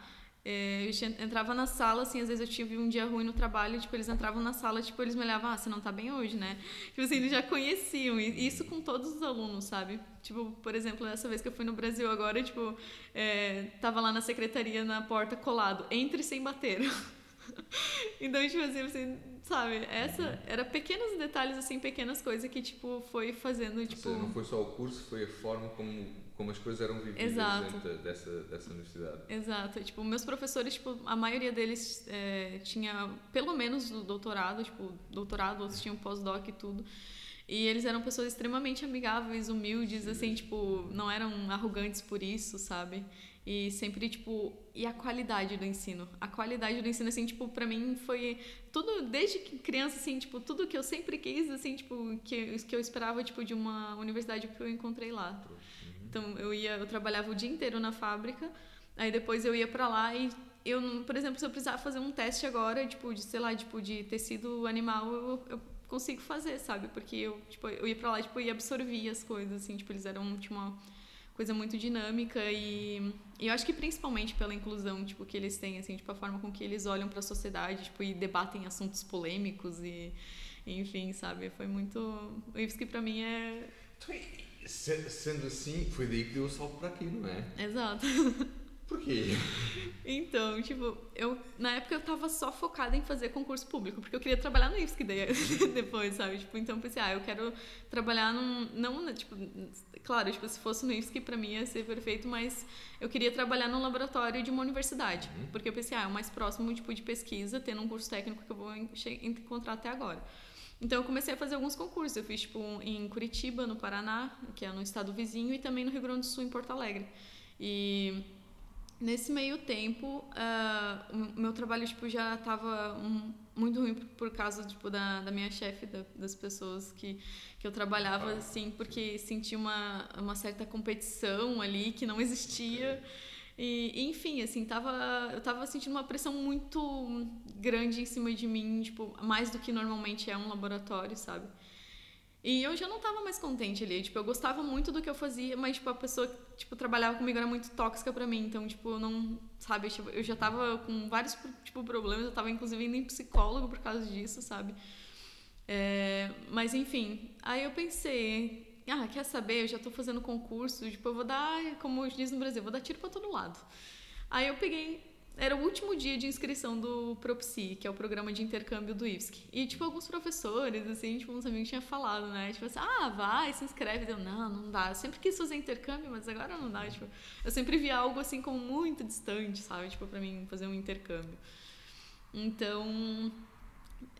É, eu entrava na sala, assim, às vezes eu tive um dia ruim no trabalho, tipo, eles entravam na sala, tipo, eles me olhavam, ah, você não tá bem hoje, né? Tipo assim, eles já conheciam, e isso com todos os alunos, sabe? Tipo, por exemplo, nessa vez que eu fui no Brasil agora, tipo, é, tava lá na secretaria, na porta, colado, entre sem bater. [laughs] então, tipo assim, assim, sabe? Essa, era pequenos detalhes, assim, pequenas coisas que, tipo, foi fazendo, tipo... Seja, não foi só o curso, foi a forma como como as coisas eram vividas dentro dessa, dessa universidade. Exato. Tipo, meus professores, tipo, a maioria deles é, tinha pelo menos o doutorado, tipo, doutorado, outros tinham pós-doc e tudo. E eles eram pessoas extremamente amigáveis, humildes, Sim. assim, tipo, não eram arrogantes por isso, sabe? E sempre, tipo, e a qualidade do ensino. A qualidade do ensino, assim, tipo, pra mim foi tudo, desde criança, assim, tipo, tudo que eu sempre quis, assim, tipo, que, que eu esperava, tipo, de uma universidade que eu encontrei lá. Então eu ia, eu trabalhava o dia inteiro na fábrica, aí depois eu ia para lá e eu, por exemplo, se eu precisar fazer um teste agora, tipo, de, sei lá, tipo, de tecido animal, eu, eu consigo fazer, sabe? Porque eu, tipo, eu ia para lá, tipo, e absorvia as coisas, assim, tipo, eles eram, tipo, uma coisa muito dinâmica e, e, eu acho que principalmente pela inclusão, tipo, que eles têm, assim, tipo, a forma com que eles olham para a sociedade, tipo, e debatem assuntos polêmicos e, enfim, sabe? Foi muito... O IFSC para mim é Sendo assim, foi daí que deu o salto para aqui, não é? Exato. [laughs] Por quê? Então, tipo, eu na época eu tava só focada em fazer concurso público, porque eu queria trabalhar no IFSC [laughs] depois, sabe? Tipo, então eu pensei, ah, eu quero trabalhar num não, tipo, claro, tipo, se fosse no IFSC para mim ia ser perfeito, mas eu queria trabalhar num laboratório de uma universidade, uhum. porque eu pensei, ah, é o mais próximo tipo de pesquisa, tendo um curso técnico que eu vou encontrar até agora. Então eu comecei a fazer alguns concursos. Eu fiz tipo em Curitiba, no Paraná, que é no estado vizinho, e também no Rio Grande do Sul, em Porto Alegre. E nesse meio tempo, uh, o meu trabalho tipo já estava um, muito ruim por causa tipo da, da minha chefe, da, das pessoas que que eu trabalhava assim, porque senti uma uma certa competição ali que não existia. E, enfim, assim, tava, eu tava sentindo uma pressão muito grande em cima de mim, tipo, mais do que normalmente é um laboratório, sabe? E eu já não tava mais contente ali, tipo, eu gostava muito do que eu fazia, mas, tipo, a pessoa que, tipo, trabalhava comigo era muito tóxica para mim, então, tipo, não, sabe, tipo, eu já tava com vários, tipo, problemas, eu tava, inclusive, indo em psicólogo por causa disso, sabe? É, mas, enfim, aí eu pensei, ah, quer saber, eu já estou fazendo concurso, tipo, eu vou dar, como diz no Brasil, vou dar tiro para todo lado. Aí eu peguei, era o último dia de inscrição do Propsi, que é o programa de intercâmbio do IFSC. E, tipo, alguns professores, assim, tipo, uns amigos tinham falado, né? Tipo assim, ah, vai, se inscreve. Eu, não, não dá. Eu sempre quis fazer intercâmbio, mas agora não dá. Tipo, eu sempre via algo, assim, como muito distante, sabe? Tipo, para mim, fazer um intercâmbio. Então,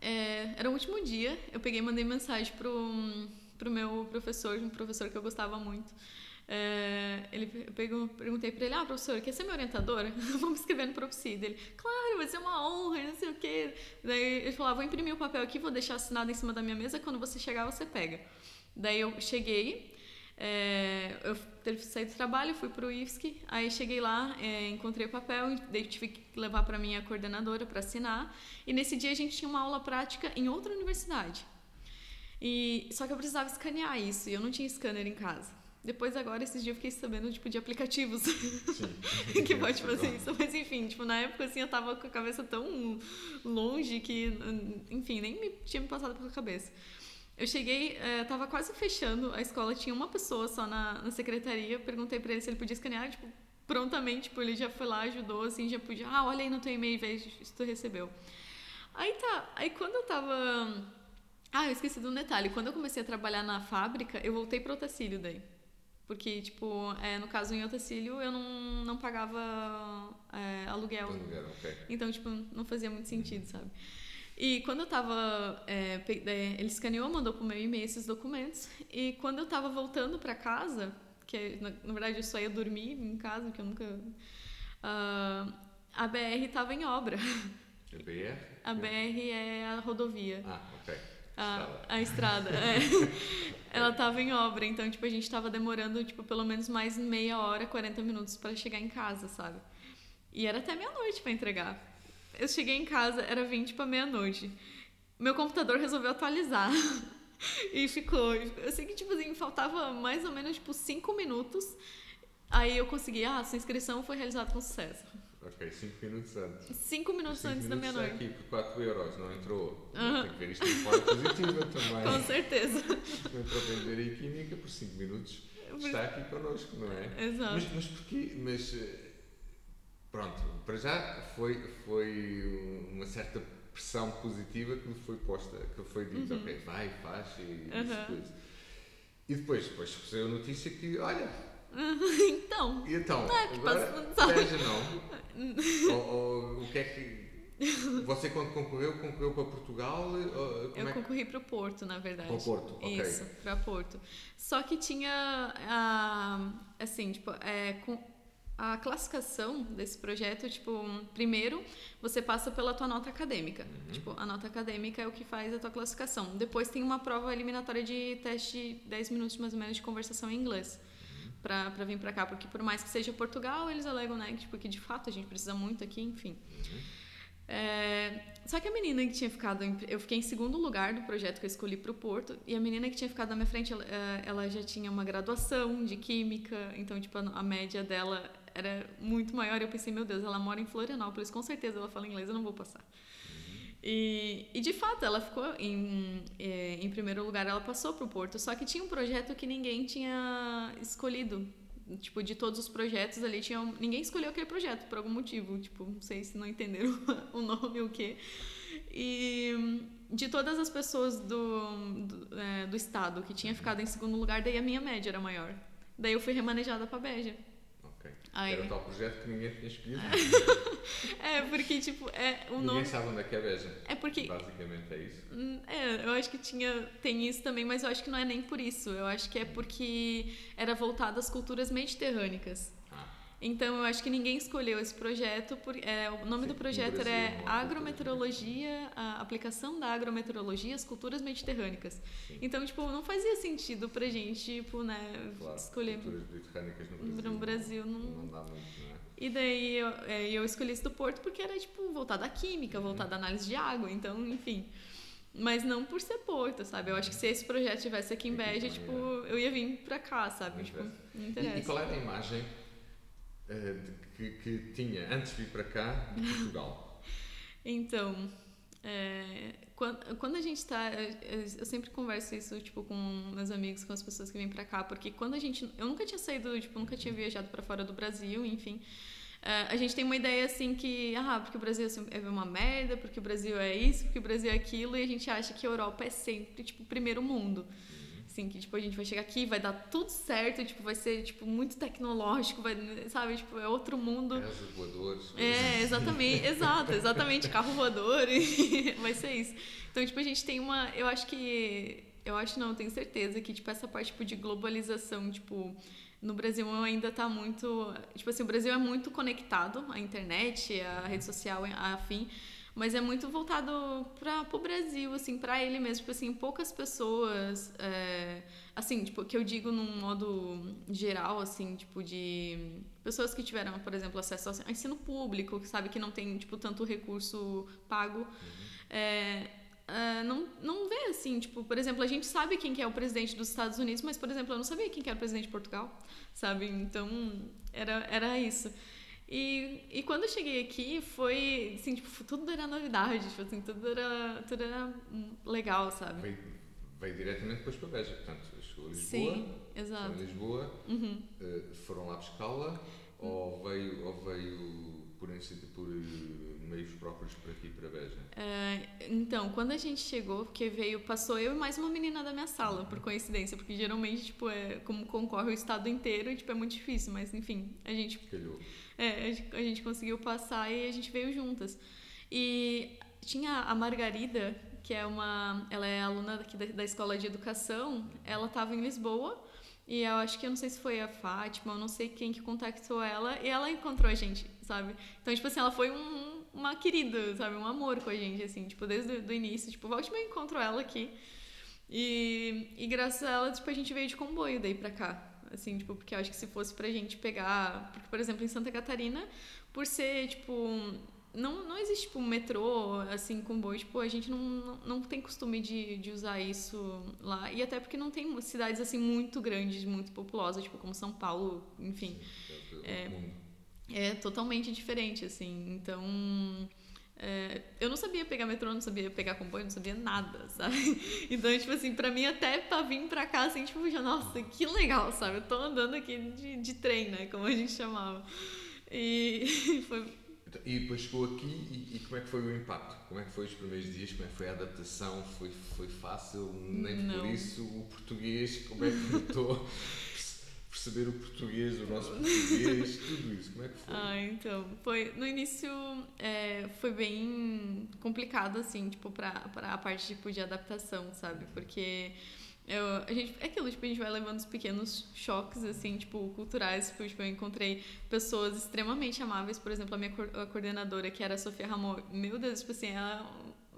é, era o último dia, eu peguei mandei mensagem pro pro meu professor, um professor que eu gostava muito. É, ele pegou, perguntei para ele: Ah, professor, quer ser meu orientador? [laughs] Vamos escrever no Propsi. Ele, claro, vai ser uma honra, não sei o quê. Daí ele falou: ah, Vou imprimir o papel aqui, vou deixar assinado em cima da minha mesa. Quando você chegar, você pega. Daí eu cheguei, é, eu saí do trabalho, fui para o IFSC, aí cheguei lá, é, encontrei o papel, daí tive que levar para minha coordenadora para assinar. E nesse dia a gente tinha uma aula prática em outra universidade. E, só que eu precisava escanear isso e eu não tinha scanner em casa. Depois, agora, esses dias eu fiquei sabendo, tipo, de aplicativos [laughs] que pode fazer isso. Mas, enfim, tipo, na época, assim, eu tava com a cabeça tão longe que, enfim, nem me tinha me passado pela cabeça. Eu cheguei, é, tava quase fechando a escola, tinha uma pessoa só na, na secretaria, perguntei para ele se ele podia escanear, tipo, prontamente, tipo, ele já foi lá, ajudou, assim, já podia, ah, olha aí no teu e-mail, veja se tu recebeu. Aí tá, aí quando eu tava ah, eu esqueci de um detalhe. Quando eu comecei a trabalhar na fábrica, eu voltei para o Otacílio daí. Porque, tipo, é, no caso em Otacílio, eu não, não pagava é, aluguel. aluguel okay. Então, tipo, não fazia muito sentido, sabe? E quando eu tava. É, é ele escaneou, mandou pro meu e-mail esses documentos. E quando eu tava voltando para casa, que na, na, verdade eu só ia dormir em casa, que eu nunca. Uh, a BR tava em obra. A BR? A BR é a rodovia. Ah, ok a, a estrada. É. [laughs] Ela estava em obra, então tipo a gente estava demorando tipo pelo menos mais meia hora, 40 minutos para chegar em casa, sabe? E era até meia-noite para entregar. Eu cheguei em casa, era 20 para meia-noite. Meu computador resolveu atualizar. [laughs] e ficou. Eu sei que, tipo assim, faltava mais ou menos, tipo, 5 minutos. Aí eu consegui, ah, sua inscrição foi realizada com sucesso. Ok, 5 minutos antes. 5 minutos Cinco antes da minutos meia-noite. aqui por 4 euros, não entrou. Aham. Tem que ver isto de forma positiva também. Com certeza. Não entrou para engenharia química por 5 minutos. Está aqui connosco, não é? Exato. Mas, mas porquê? Mas eh, pronto, para já foi, foi uma certa pressão positiva que lhe foi posta, que foi dito, ok, vai, faz e isso Uhum. coisa. E depois, depois recebeu a notícia que, olha, [laughs] então, então, Não é que agora, passa- sabe? veja não. [laughs] ou, ou o que é que. Você quando concorreu, concorreu para Portugal? ou, Como eu é que... concorri para o Porto, na verdade. Para o Porto, ok. Isso, para Porto. Só que tinha, ah, assim, tipo, é, com a classificação desse projeto, tipo, primeiro você passa pela tua nota acadêmica. Uhum. Tipo, a nota acadêmica é o que faz a tua classificação. Depois tem uma prova eliminatória de teste de 10 minutos mais ou menos de conversação em inglês. Uhum. Pra vir pra cá, porque por mais que seja Portugal, eles alegam, né, que, tipo, que de fato a gente precisa muito aqui, enfim. É, só que a menina que tinha ficado. em- eu fiquei em segundo lugar do projeto que eu escolhi para o Porto, e a menina que tinha ficado na minha frente, ela, eh, ela já tinha uma graduação de química, então, tipo, a, média dela era muito maior. Eu pensei, meu Deus, ela mora em Florianópolis, com certeza ela fala inglês, eu não vou passar. E, e de fato, ela ficou em, eh, em primeiro lugar, ela passou para o Porto, só que tinha um projeto que ninguém tinha escolhido. Tipo, de todos os projetos ali, tinha, ninguém escolheu aquele projeto por algum motivo. Tipo, não sei se não entenderam [laughs] o nome ou o quê. E de todas as pessoas do, do, é, do estado que tinha ficado em segundo lugar, daí a minha média era maior. Daí eu fui remanejada para Beja. Ok. Aí- Era o tal projeto que ninguém tinha escolhido. [laughs] É, porque, tipo, é o ninguém nome. sabe onde é que é Beja. É porque Basicamente é isso. Hum, É, eu acho que tinha, tem isso também, mas eu acho que não é nem por isso. Eu acho que é porque era voltado às culturas mediterrânicas. Então eu acho que ninguém escolheu esse projeto. Por, é, o nome Sim, do projeto Brasil, é Agrometeorologia, a aplicação da agrometeorologia às culturas mediterrânicas. Sim. Então, tipo, não fazia sentido pra gente, tipo, né, claro. escolher Culturas mediterrânicas no Brasil. no Brasil. Não, Não dá muito, não é? e daí eu, é, eu escolhi esse do Porto porque era, tipo, voltado à química, Uhum. voltado à análise de água, então, enfim. Mas não por ser Porto, sabe? Eu acho que se esse projeto tivesse aqui em Beja, tipo, é. eu ia vir pra cá, sabe? Não tipo, interessa. não E, interessa. e qual era a imagem eh, que, que tinha antes de vir para cá de Portugal? [laughs] Então, é, quando, quando a gente está, eu sempre converso isso tipo com meus amigos, com as pessoas que vêm pra cá, porque quando a gente, eu nunca tinha saído, tipo, nunca tinha viajado para fora do Brasil, enfim. é, a gente tem uma ideia assim que, ah, porque o Brasil assim, é uma merda, porque o Brasil é isso, porque o Brasil é aquilo, e a gente acha que a Europa é sempre, tipo, primeiro mundo. Assim, que tipo, a gente vai chegar aqui, vai dar tudo certo, tipo, vai ser tipo, muito tecnológico, vai, sabe, tipo, é outro mundo. Casas voadores. coisas É, exatamente, [laughs] exato, exatamente, carro voador e [laughs] vai ser isso. Então, tipo, a gente tem uma, eu acho que, eu acho não, eu tenho certeza que, tipo, essa parte, tipo, de globalização, tipo, no Brasil ainda tá muito, tipo assim, o Brasil é muito conectado à internet, à rede social, afim, mas é muito voltado para o Brasil, assim, para ele mesmo, tipo assim, poucas pessoas, é, assim, tipo, que eu digo num modo geral, assim, tipo, de pessoas que tiveram, por exemplo, acesso ao ensino público, que sabe que não tem, tipo, tanto recurso pago, é, é, não, não vê assim, tipo, por exemplo, a gente sabe quem que é o presidente dos Estados Unidos, mas, por exemplo, eu não sabia quem que era o presidente de Portugal, sabe? Então, era, era isso. E, e quando eu cheguei aqui, foi, assim, tipo, tudo era novidade, tipo, assim, tudo era, tudo era legal, sabe? Veio, veio diretamente depois para Beja. Portanto, chegou a Lisboa. Sim, exato. a Lisboa. Uhum. eh, foram lá buscá-la ou veio, ou veio por, por meios próprios para aqui, para Beja? É, então, quando a gente chegou, porque veio, passou eu e mais uma menina da minha sala, por coincidência, porque geralmente, tipo, é, como concorre o estado inteiro, tipo, é muito difícil, mas enfim, a gente Calhou. É, a gente- conseguiu passar e a gente veio juntas. E tinha a Margarida, que é uma. Ela é aluna daqui da, da escola de educação, ela estava em Lisboa. E eu acho que eu não sei se foi a Fátima, eu não sei quem que contactou ela, e ela encontrou a gente, sabe? Então, tipo assim, ela foi um, uma querida, sabe? Um amor com a gente, assim, tipo, desde o início. Tipo, volte eu encontro ela aqui. E, e graças a ela, tipo, a gente veio de comboio daí pra cá. Assim, tipo, porque eu acho que se fosse pra gente pegar. Porque, por exemplo, em Santa Catarina, por ser, tipo. Não, não existe, tipo, um metrô, assim, comboio. Tipo, a gente não, não, não tem costume de, de usar isso lá. E até porque não tem cidades, assim, muito grandes, muito populosas, tipo, como São Paulo, enfim. Sim, é É. é totalmente diferente, assim. Então, é, eu não sabia pegar metrô, não sabia pegar comboio, não sabia nada, sabe? [laughs] Então, tipo assim, pra mim até pra vir pra cá, assim, tipo, já, nossa, que legal, sabe? Eu tô andando aqui de, de trem, né? Como a gente chamava. E [laughs] foi... Então, e depois chegou aqui e, e, como é que foi o impacto? Como é que foi os primeiros dias? Como é que foi a adaptação? Foi, foi fácil? Nem não. por isso o português, como é que estou? [laughs] perceber o português, o nosso português, [laughs] tudo isso. Como é que foi? Ah, então, foi no início é, foi bem complicado assim, tipo, para a parte tipo de adaptação, sabe? Porque eu, a gente, é aquilo, tipo, a gente vai levando os pequenos choques, assim, tipo, culturais. Tipo, tipo, eu encontrei pessoas extremamente amáveis. Por exemplo, a minha a coordenadora, que era a Sofia Ramon. Meu Deus, tipo assim, ela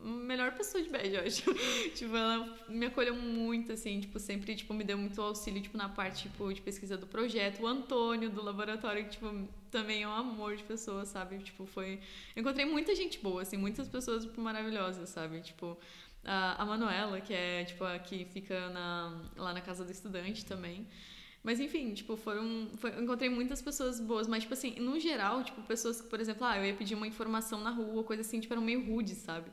melhor pessoa de bad, eu acho. [laughs] tipo, ela me acolheu muito, assim, tipo, sempre, tipo, me deu muito auxílio, tipo, na parte, tipo, de pesquisa do projeto. O Antônio, do laboratório, que, tipo, também é um amor de pessoa, sabe? Tipo, foi... Encontrei muita gente boa, assim, muitas pessoas, tipo, maravilhosas, sabe? Tipo, a, a Manuela, que é, tipo, a que fica na, lá na casa do estudante também. Mas enfim, tipo, foram. Foi, encontrei muitas pessoas boas, mas, tipo assim, no geral, tipo, pessoas que, por exemplo, ah, eu ia pedir uma informação na rua, coisa assim, tipo, eram meio rude, sabe?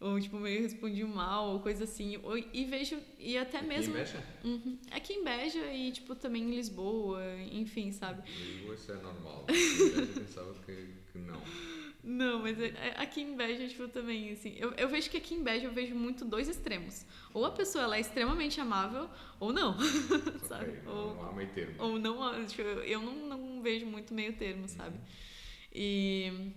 Ou tipo meio respondi mal ou coisa assim. Ou, e vejo e até aqui mesmo em Beja? Uhum, aqui em Beja e tipo também em Lisboa enfim sabe? Lisboa isso é normal. [laughs] Eu pensava que, que não. Não mas é, é, aqui em Beja tipo também assim eu, eu vejo que aqui em Beja eu vejo muito dois extremos. Ou a pessoa ela é extremamente amável ou não. [laughs] Sabe? okay, ou, não há meio termo. ou não tipo, eu não, não vejo muito meio termo sabe? Uhum. e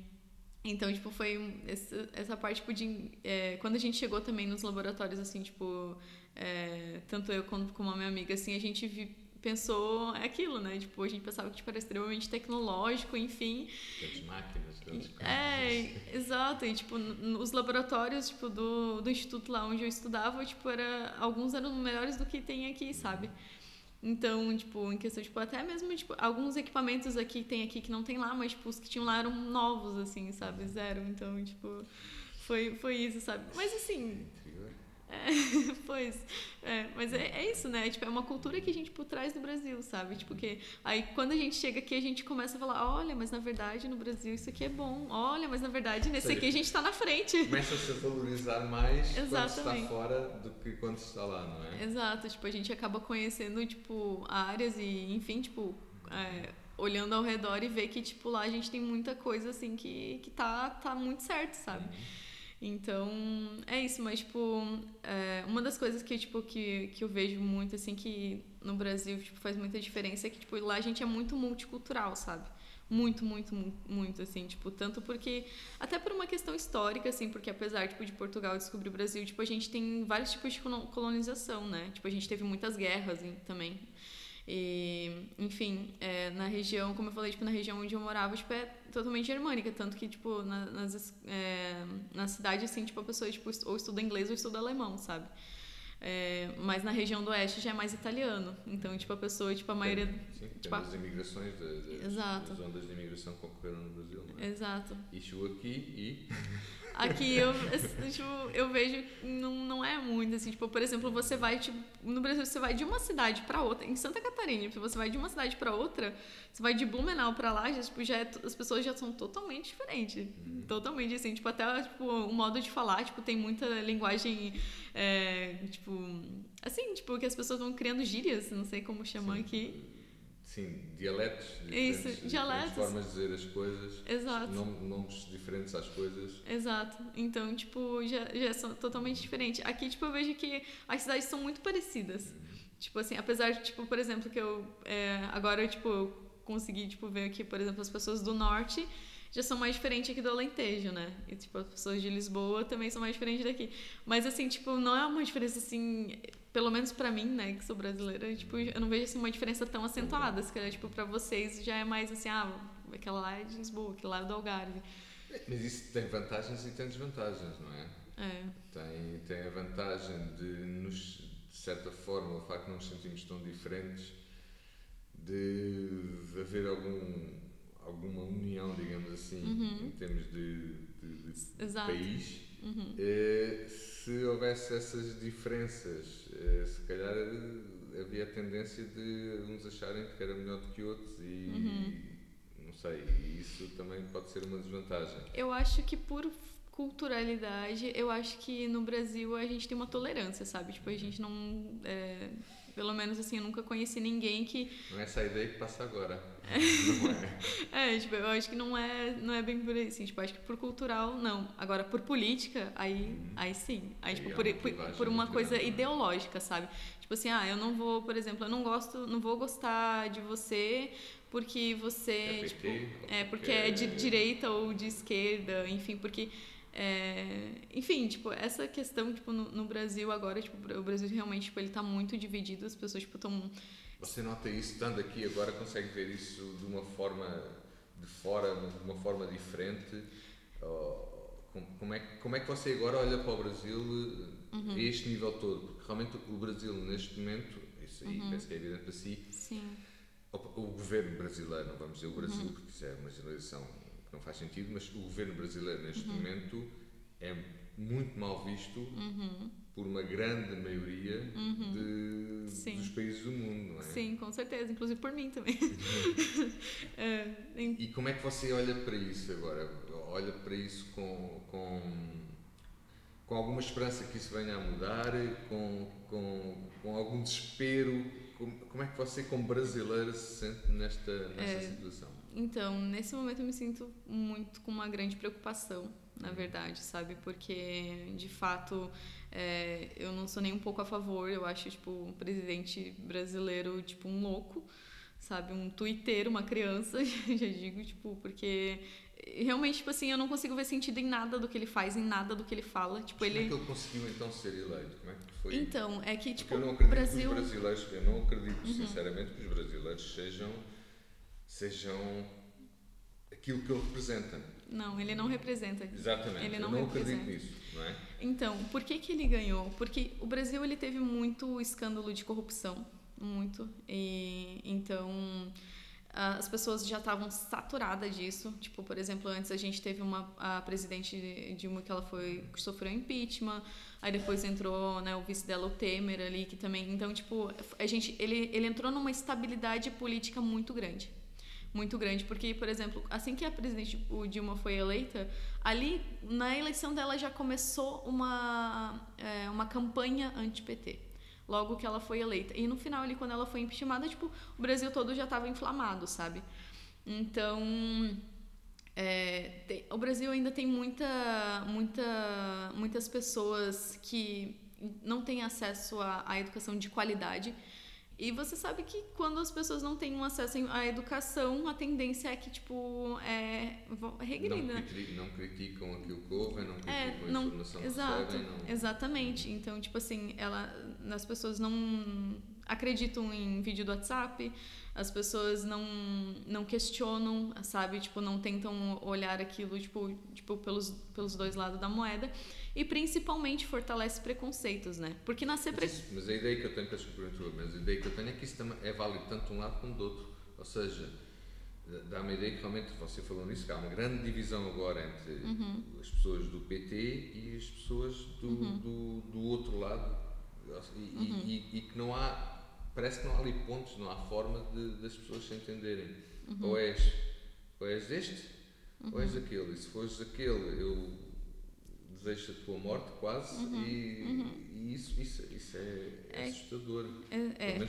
então, tipo, foi essa, essa parte, tipo, de... É, quando a gente chegou também nos laboratórios, assim, tipo... É, tanto eu como, como a minha amiga, assim, a gente vi, pensou é aquilo, né? Tipo, a gente pensava que tipo, era extremamente tecnológico, enfim. Tantas máquinas, tantas coisas. É, exato. E, tipo, os laboratórios, tipo, do, do instituto lá onde eu estudava, tipo, era, alguns eram melhores do que tem aqui, sabe? Então, tipo, em questão, tipo, até mesmo, tipo, alguns equipamentos aqui tem aqui que não tem lá, mas, tipo, os que tinham lá eram novos, assim, sabe? Zero. Então, tipo, foi, foi isso, sabe? Mas, assim, é, [laughs] pois. É, mas é, é, isso, né? Tipo, é uma cultura que a gente por trás do Brasil, sabe? Tipo, que aí quando a gente chega aqui, a gente começa a falar, olha, mas na verdade no Brasil isso aqui é bom. Olha, mas na verdade nesse seja, aqui a gente está na frente. [laughs] Começa-se a valorizar mais Exatamente. quando está fora do que quando está lá, não é? Exato. Tipo, a gente acaba conhecendo, tipo, áreas e, enfim, tipo, é, olhando ao redor e ver que, tipo, lá a gente tem muita coisa, assim, que, que tá, tá muito certo, sabe? Uhum. Então, é isso, mas, tipo, é, uma das coisas que, tipo, que, que eu vejo muito, assim, que no Brasil, tipo, faz muita diferença é que, tipo, lá a gente é muito multicultural, sabe? Muito, muito, muito, assim, tipo, tanto porque, até por uma questão histórica, assim, porque apesar, tipo, de Portugal descobrir o Brasil, tipo, a gente tem vários tipos de colonização, né? Tipo, a gente teve muitas guerras também, e, enfim, é, na região, como eu falei, tipo, na região onde eu morava, tipo, é totalmente germânica, tanto que, tipo, na, nas, é, na cidade, assim, tipo, a pessoa, tipo, ou estuda inglês ou estuda alemão, sabe? É, mas na região do oeste já é mais italiano. Então, tipo, a pessoa, tipo, a maioria... Sim, tipo, as imigrações, das, Exato. as ondas de imigração que ocorreram no Brasil, não é? Exato. E chegou aqui e... Aqui eu, tipo, eu vejo não, não é muito assim, tipo, por exemplo, você vai tipo, no Brasil você vai de uma cidade para outra, em Santa Catarina, tipo, você vai de uma cidade para outra, você vai de Blumenau para lá, já, tipo, já é, as pessoas já são totalmente diferentes. Uhum. Totalmente assim, tipo, até tipo, o modo de falar, tipo, tem muita linguagem é, tipo, assim, tipo, que as pessoas vão criando gírias, não sei como chamar Sim. aqui. Sim, dialetos, diferentes, Isso, dialetos. formas de dizer as coisas, Exato. nomes diferentes às coisas. Exato. Então, tipo, já, já são totalmente diferentes. Aqui, tipo, eu vejo que as cidades são muito parecidas. Uhum. Tipo assim, apesar de, tipo, por exemplo, que eu é, agora, tipo, consegui, tipo, ver aqui, por exemplo, as pessoas do norte já são mais diferentes aqui do Alentejo, né? E, tipo, as pessoas de Lisboa também são mais diferentes daqui. Mas, assim, tipo, não é uma diferença, assim, pelo menos para mim, né, que sou brasileira, tipo, eu não vejo assim uma diferença tão acentuada, se calhar, tipo, para vocês já é mais assim, ah, aquela lá é de Lisboa, aquela lá é do Algarve. Mas isso tem vantagens e tem desvantagens, não é? É. Tem, tem a vantagem de nos, de certa forma, o facto de não nos sentirmos tão diferentes, de, de haver algum, alguma união, digamos assim, uhum. em termos de, de, de país. Uhum. É, se houvesse essas diferenças, eh, se calhar eh, havia a tendência de uns acharem que era melhor do que outros e uhum. não sei, isso também pode ser uma desvantagem. Eu acho que por culturalidade, eu acho que no Brasil a gente tem uma tolerância, sabe? Tipo, a gente não. É, pelo menos assim, eu nunca conheci ninguém que. Não é a ideia que passa agora. não [laughs] é. é, tipo, eu acho que não é, não é bem por aí, assim. Tipo, acho que por cultural, não. Agora, por política, aí, uhum. aí sim. Aí, tipo, é por, por, por uma coisa grande, né? ideológica, sabe? Tipo assim, ah, eu não vou, por exemplo, eu não gosto, não vou gostar de você porque você, é PT, tipo, é porque é de direita ou de esquerda, enfim, porque é, enfim, tipo, essa questão, tipo, no, no, Brasil agora, tipo, o Brasil realmente, tipo, ele tá muito dividido, as pessoas, tipo, estão... Você nota isso, estando aqui agora, consegue ver isso de uma forma de fora, de uma forma diferente? Como é, como é que você agora olha para o Brasil uhum. a este nível todo? Porque realmente o Brasil, neste momento, isso aí uhum. penso que é evidente para si, Sim. O, o, governo brasileiro, não vamos dizer o Brasil, uhum. porque isso é uma generalização não faz sentido, mas o governo brasileiro neste uhum. momento é muito mal visto uhum. por uma grande maioria uhum. de, dos países do mundo, não é? Sim, com certeza, inclusive por mim também. é, [laughs] [laughs] em... E como é que você olha para isso agora? Olha para isso com, com, com alguma esperança que isso venha a mudar, com, com, com algum desespero? Como, como é que você, como brasileiro, se sente nesta, nesta é... situação? Então, nesse momento eu me sinto muito com uma grande preocupação, na uhum. verdade, sabe? Porque, de fato, é, eu não sou nem um pouco a favor. Eu acho, tipo, o presidente brasileiro, tipo, um louco, sabe? Um twitteiro, uma criança, [laughs] já digo, tipo, porque realmente, tipo assim, eu não consigo ver sentido em nada do que ele faz, em nada do que ele fala. Tipo, ele... Como é que ele conseguiu, então, ser eleito? Como é que foi? Então, é que, tipo, Porque eu não acredito Brasil... que os brasileiros, eu não acredito, uhum. sinceramente, que os brasileiros sejam sejam aquilo que ele representa. Não, ele não representa. Exatamente. Ele não, Eu não acredito nisso, não é? Então, por que que ele ganhou? Porque o Brasil ele teve muito escândalo de corrupção, muito. E então as pessoas já estavam saturadas disso. Tipo, por exemplo, antes a gente teve uma a presidente Dilma que ela foi que sofreu impeachment, aí depois entrou, né, o vice dela o Temer ali que também. Então, tipo, a gente ele ele entrou numa estabilidade política muito grande muito grande, porque, por exemplo, assim que a presidente o Dilma foi eleita, ali na eleição dela já começou uma, é, uma campanha anti-PT, logo que ela foi eleita. E no final, ali, quando ela foi impeachmentada, tipo, o Brasil todo já estava inflamado, sabe? Então, é, tem, o Brasil ainda tem muita, muita, muitas pessoas que não têm acesso à, à educação de qualidade e você sabe que quando as pessoas não têm um acesso à educação, a tendência é que, tipo, é regrida. Não, criticam, não criticam aquilo que ouvem, não criticam é, não, a informação exato, que recebem. Não... Exatamente. Então, tipo assim, ela, as pessoas não acreditam em vídeo do WhatsApp, as pessoas não, não questionam, sabe? Tipo, não tentam olhar aquilo, tipo, tipo pelos, pelos dois lados da moeda e principalmente fortalece preconceitos, né? Porque nascer isso, mas a ideia que eu tenho, peço desculpa, mas a ideia que eu tenho é que isso é válido tanto de um lado como do outro. Ou seja, dá-me a ideia que realmente você falou nisso, que há uma grande divisão agora entre uhum. as pessoas do PT e as pessoas do, uhum. do, do, outro lado e, uhum. e, e, que não há, parece que não há ali pontos, não há forma de, das pessoas se entenderem. Uhum. Ou és, ou és este, ou és uhum. aquele. E se fores aquele, eu desejo a tua morte quase uhum, e, uhum. e, isso, isso, isso é, é assustador. É, é.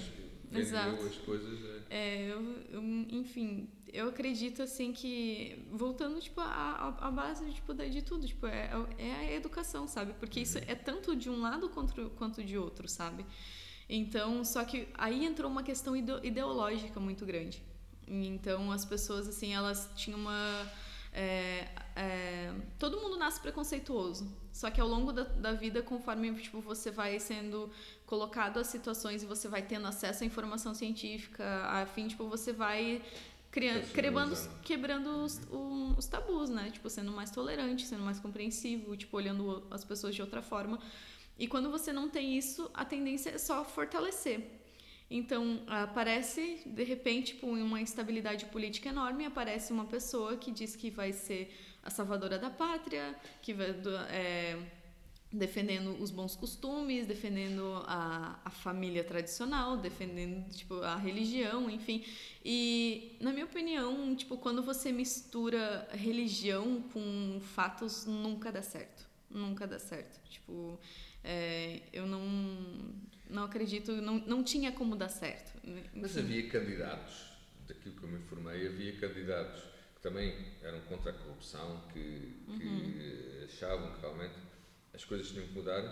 Exato. as coisas. É, é eu, eu, enfim, eu acredito assim que voltando tipo a, a base tipo de tudo tipo é, é a educação sabe porque uhum. isso é tanto de um lado quanto quanto de outro sabe então só que aí entrou uma questão ideológica muito grande então as pessoas assim elas tinham uma é, é, todo mundo nasce preconceituoso. Só que ao longo da, da, vida, conforme tipo, você vai sendo colocado a situações e você vai tendo acesso à informação científica, a fim, tipo, você vai criando, quebrando, quebrando os, os, tabus, né? Tipo, sendo mais tolerante, sendo mais compreensivo, tipo, olhando as pessoas de outra forma. E quando você não tem isso, a tendência é só fortalecer. Então, aparece, de repente, tipo, uma instabilidade política enorme, aparece uma pessoa que diz que vai ser a salvadora da pátria, que vai, é, defendendo os bons costumes, defendendo a, a família tradicional, defendendo tipo a religião, enfim. E na minha opinião, tipo, quando você mistura religião com fatos, nunca dá certo. Nunca dá certo. Tipo, é, eu não não acredito, não, não tinha como dar certo. Mas havia candidatos, daquilo que eu me informei, havia candidatos que também eram contra a corrupção, que, que uhum. achavam que realmente as coisas tinham que mudar,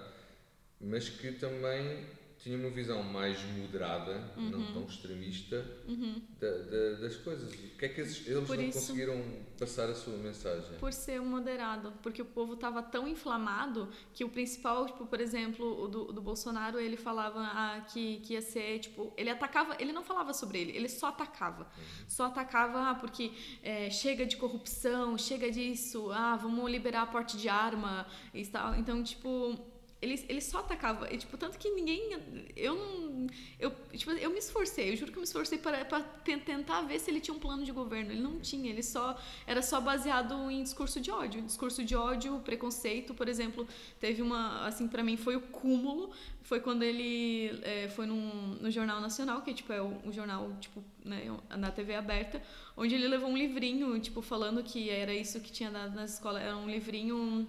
mas que também tinha uma visão mais moderada, uhum. não tão extremista, uhum. da, da, das coisas. O que é que eles, eles não isso, conseguiram passar a sua mensagem? Por ser moderado, porque o povo estava tão inflamado que o principal, tipo, por exemplo, o do, do Bolsonaro, ele falava ah, que, que ia ser, tipo, ele atacava, ele não falava sobre ele, ele só atacava. Uhum. Só atacava ah, porque é, chega de corrupção, chega disso, ah, vamos liberar a porte de arma e tal. Então, tipo, ele, ele só atacava. E, tipo, tanto que ninguém. Eu não. Eu, tipo, eu me esforcei, eu juro que eu me esforcei para, para tentar ver se ele tinha um plano de governo. Ele não tinha, ele só. Era só baseado em discurso de ódio. Discurso de ódio, preconceito, por exemplo. Teve uma. Assim, para mim foi o cúmulo. Foi quando ele é, foi num, no Jornal Nacional, que tipo, é o, o jornal, tipo, né, na TV aberta, onde ele levou um livrinho, tipo, falando que era isso que tinha na, na escola. Era um livrinho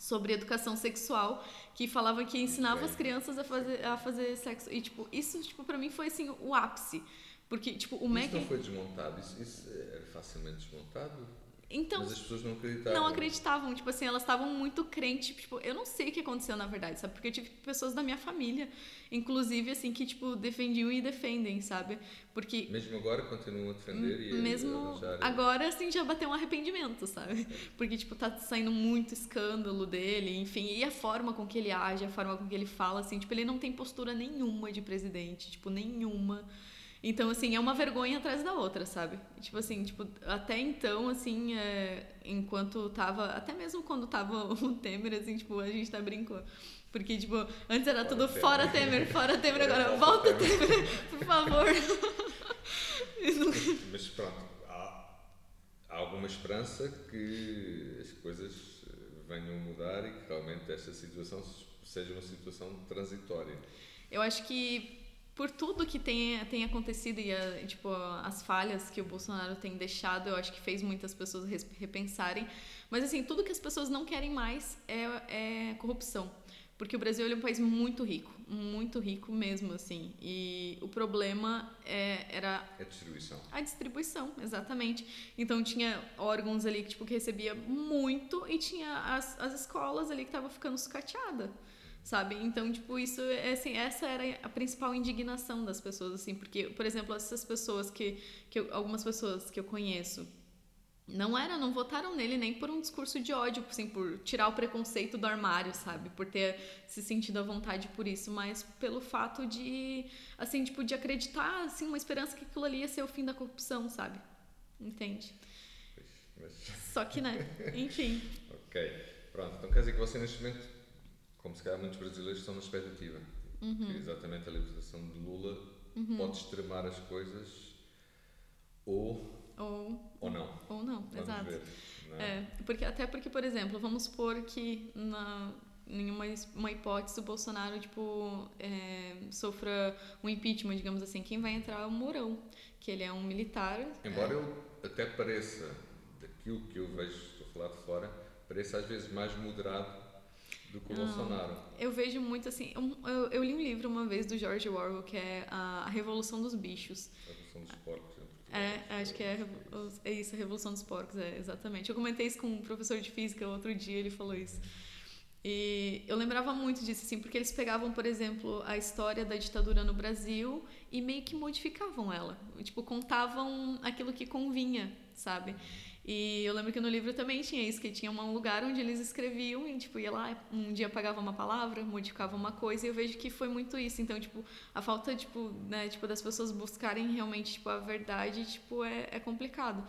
sobre educação sexual que falava que ensinava as crianças a fazer, a fazer sexo. E, tipo, isso, tipo, pra mim foi, assim, o ápice. Porque, tipo, o Mac... Isso não foi desmontado? Isso, isso era facilmente desmontado? Então, Mas as pessoas não acreditavam. Não acreditavam, tipo assim, elas estavam muito crentes, tipo, eu não sei o que aconteceu na verdade, sabe? Porque eu tive pessoas da minha família, inclusive assim que tipo defendiam e defendem, sabe? Porque mesmo agora continuam a defender e mesmo agora assim já bateu um arrependimento, sabe? Porque tipo tá saindo muito escândalo dele, enfim, e a forma com que ele age, a forma com que ele fala assim, tipo, ele não tem postura nenhuma de presidente, tipo, nenhuma. Então, assim, é uma vergonha atrás da outra, sabe? Tipo assim, tipo, até então, assim, é, enquanto tava. Até mesmo quando tava [laughs] o Temer, assim, tipo, a gente tá brincando. Porque, tipo, antes era fora tudo Temer. fora Temer, fora Temer, agora volta Temer, Temer por favor. [laughs] Mas pronto, há, há alguma esperança que as coisas venham a mudar e que realmente esta situação seja uma situação transitória. Eu acho que por tudo que tem, tem acontecido e a, tipo, as falhas que o Bolsonaro tem deixado, eu acho que fez muitas pessoas repensarem. Mas, assim, tudo que as pessoas não querem mais é, é corrupção. Porque o Brasil é um país muito rico, muito rico mesmo, assim. E o problema é, era... A distribuição. A distribuição, exatamente. Então, tinha órgãos ali que, tipo, que recebia muito e tinha as, as escolas ali que estavam ficando sucateadas sabe? Então, tipo, isso é assim, essa era a principal indignação das pessoas, assim, porque, por exemplo, essas pessoas que, que eu, algumas pessoas que eu conheço não era, não votaram nele nem por um discurso de ódio, assim, por tirar o preconceito do armário, sabe? Por ter se sentido à vontade por isso, mas pelo fato de, assim, tipo, de acreditar, assim, uma esperança que aquilo ali ia ser o fim da corrupção, sabe? Entende? Só que, né? [laughs] Enfim. ok. Pronto, então quer dizer que você neste momento como se calhar muitos brasileiros estão na expectativa. Uhum. Que exatamente a libertação de Lula uhum. pode extremar as coisas ou ou, ou não. Ou não, Vamos exato. Ver, não é? é? porque, até porque, por exemplo, vamos supor que na, em uma, uma hipótese o Bolsonaro tipo, é, sofra um impeachment, digamos assim. Quem vai entrar é o Mourão, que ele é um militar. Embora é... eu até pareça, daquilo que eu vejo, estou a falar de fora, pareça às vezes mais moderado do que o Bolsonaro. Eu vejo muito assim. Eu, eu, li um livro uma vez do George Orwell que é A, Revolução dos Bichos. A Revolução dos Porcos. É, acho que é, é isso, a Revolução dos Porcos, é, exatamente. Eu comentei isso com um professor de física outro dia, ele falou isso. E eu lembrava muito disso, assim, porque eles pegavam, por exemplo, a história da ditadura no Brasil e meio que modificavam ela. Tipo, contavam aquilo que convinha, sabe? E eu lembro que no livro também tinha isso, que tinha um lugar onde eles escreviam e, tipo, ia lá, um dia pagava uma palavra, modificava uma coisa, e eu vejo que foi muito isso. Então, tipo, a falta, tipo, né, tipo, das pessoas buscarem realmente, tipo, a verdade, tipo, é, é complicado.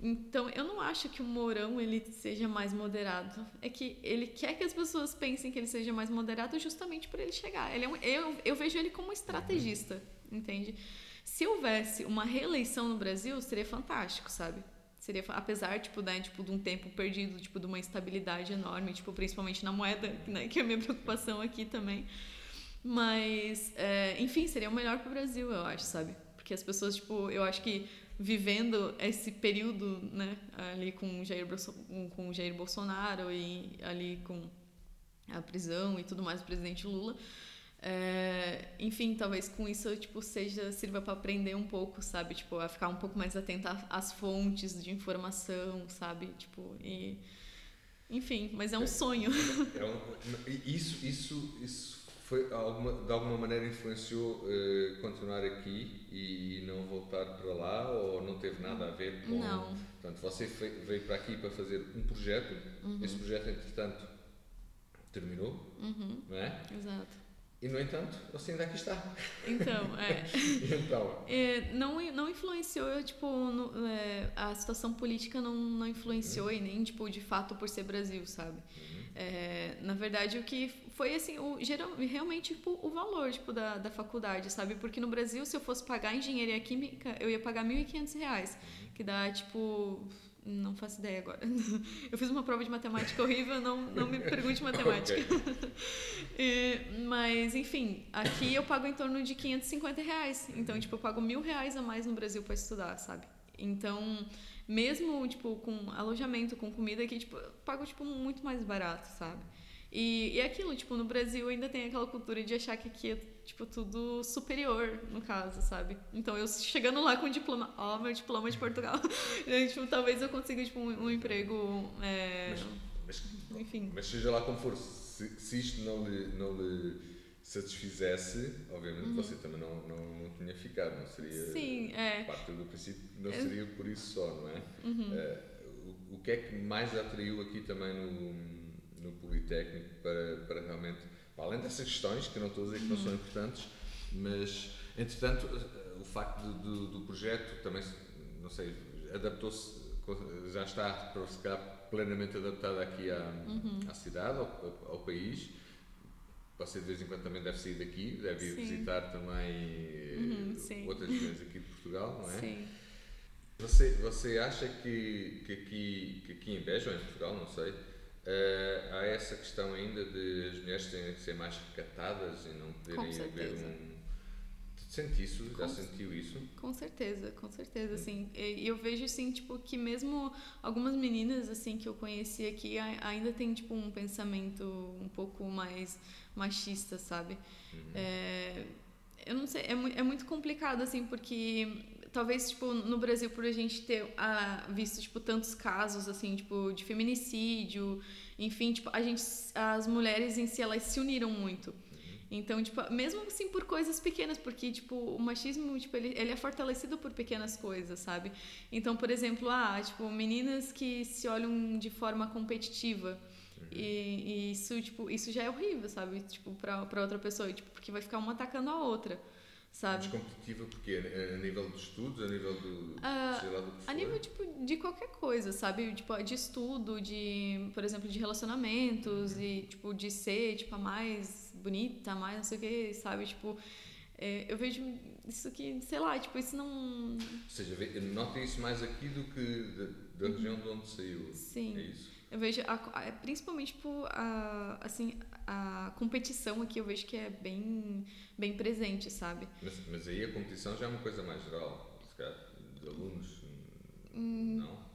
Então, eu não acho que o Mourão, ele seja mais moderado. É que ele quer que as pessoas pensem que ele seja mais moderado justamente para ele chegar. Ele é um, eu, eu vejo ele como um estrategista, entende? Se houvesse uma reeleição no Brasil, seria fantástico, sabe? Seria apesar tipo né tipo de um tempo perdido tipo de uma instabilidade enorme tipo principalmente na moeda [laughs] né que é a minha preocupação aqui também. Mas é, enfim seria o melhor para o Brasil eu acho sabe? Porque as pessoas tipo eu acho que vivendo esse período né ali com Jair com Jair Bolsonaro e ali com a prisão e tudo mais do presidente Lula é, enfim, talvez com isso tipo seja sirva para aprender um pouco, sabe, tipo a ficar um pouco mais atenta às fontes de informação, sabe, tipo e enfim, mas é um é, sonho. É um, isso, isso, isso foi alguma, de alguma maneira influenciou uh, continuar aqui e não voltar para lá ou não teve nada a ver com. Não. Portanto, você veio para aqui para fazer um projeto. Uhum. Esse projeto, entretanto, terminou, uhum. não é? Exato. E, no entanto, você ainda aqui está. Então, [laughs] é. então. É, não, não influenciou, tipo, no, é, a situação política não, não influenciou uhum. e nem, tipo, de fato por ser Brasil, sabe? Uhum. É, na verdade, o que foi, assim, o, geral, realmente, tipo, o valor, tipo, da, da faculdade, sabe? Porque no Brasil, se eu fosse pagar engenharia química, eu ia pagar R$ 1.500, uhum. que dá, tipo não faço ideia agora. [laughs] Eu fiz uma prova de matemática horrível, não, não me pergunte matemática. [laughs] Okay. [laughs] mas, enfim, aqui eu pago em torno de 550 reais. Então, tipo, eu pago mil reais a mais no Brasil para estudar, sabe? Então, mesmo, tipo, com alojamento, com comida aqui, tipo, eu pago, tipo, muito mais barato, sabe? E, e aquilo, tipo, no Brasil ainda tem aquela cultura de achar que aqui é tipo, tudo superior, no caso, sabe? Então, eu chegando lá com o diploma, ó, oh, meu diploma de Portugal, [laughs] e, tipo, talvez eu consiga, tipo, um, um emprego, é... mas, mas, enfim. Mas seja lá como for, se, se isto não lhe, não lhe satisfizesse, obviamente uhum. você também não, não, não tinha ficado, não seria... Sim, é. Parte do princípio não seria por isso só, não é? Uhum. é o, o que é que mais atraiu aqui também no, no Politécnico para, para realmente além dessas questões, que não estou a dizer que não são importantes, mas, entretanto, o facto do, do projeto também, não sei, adaptou-se, já está para ficar plenamente adaptado aqui à, uhum. à cidade, ao, ao, país. Você de vez em quando também deve sair daqui, deve ir sim. visitar também uhum, outras regiões aqui de Portugal, não é? Sim. Você, você acha que, que, aqui, que aqui em Beja ou em Portugal, não sei, Uh, há essa questão ainda de as mulheres terem que ser mais recatadas e não poderem ver um. Sente isso? Com já sentiu isso? Com certeza, com certeza, assim. E eu vejo, assim, tipo, que mesmo algumas meninas, assim, que eu conheci aqui ainda tem, tipo, um pensamento um pouco mais machista, sabe? Uhum. É, eu não sei, é, é muito complicado, assim, porque talvez tipo no Brasil por a gente ter ah, visto tipo tantos casos assim tipo de feminicídio enfim tipo a gente as mulheres em si elas se uniram muito. Então tipo mesmo assim por coisas pequenas porque tipo o machismo tipo ele, ele é fortalecido por pequenas coisas sabe? Então por exemplo ah tipo meninas que se olham de forma competitiva. E, e, isso tipo isso já é horrível sabe? Tipo para para outra pessoa tipo porque vai ficar uma atacando a outra sabe? Mais competitiva porque a nível de estudos, a nível do, uh, sei lá, do A nível tipo de qualquer coisa, sabe? Tipo de estudo, de, por exemplo, de relacionamentos uhum. e tipo de ser tipo a mais bonita, mais não sei o que, sabe? Tipo, é, eu vejo isso que, sei lá, tipo, isso não. Ou seja, nota isso mais aqui do que da, da região de onde saiu. Sim. É isso. Eu vejo, a, a, principalmente, tipo, a, assim, a competição aqui eu vejo que é bem, bem presente, sabe? Mas, mas aí a competição já é uma coisa mais geral, de alunos, hum, não?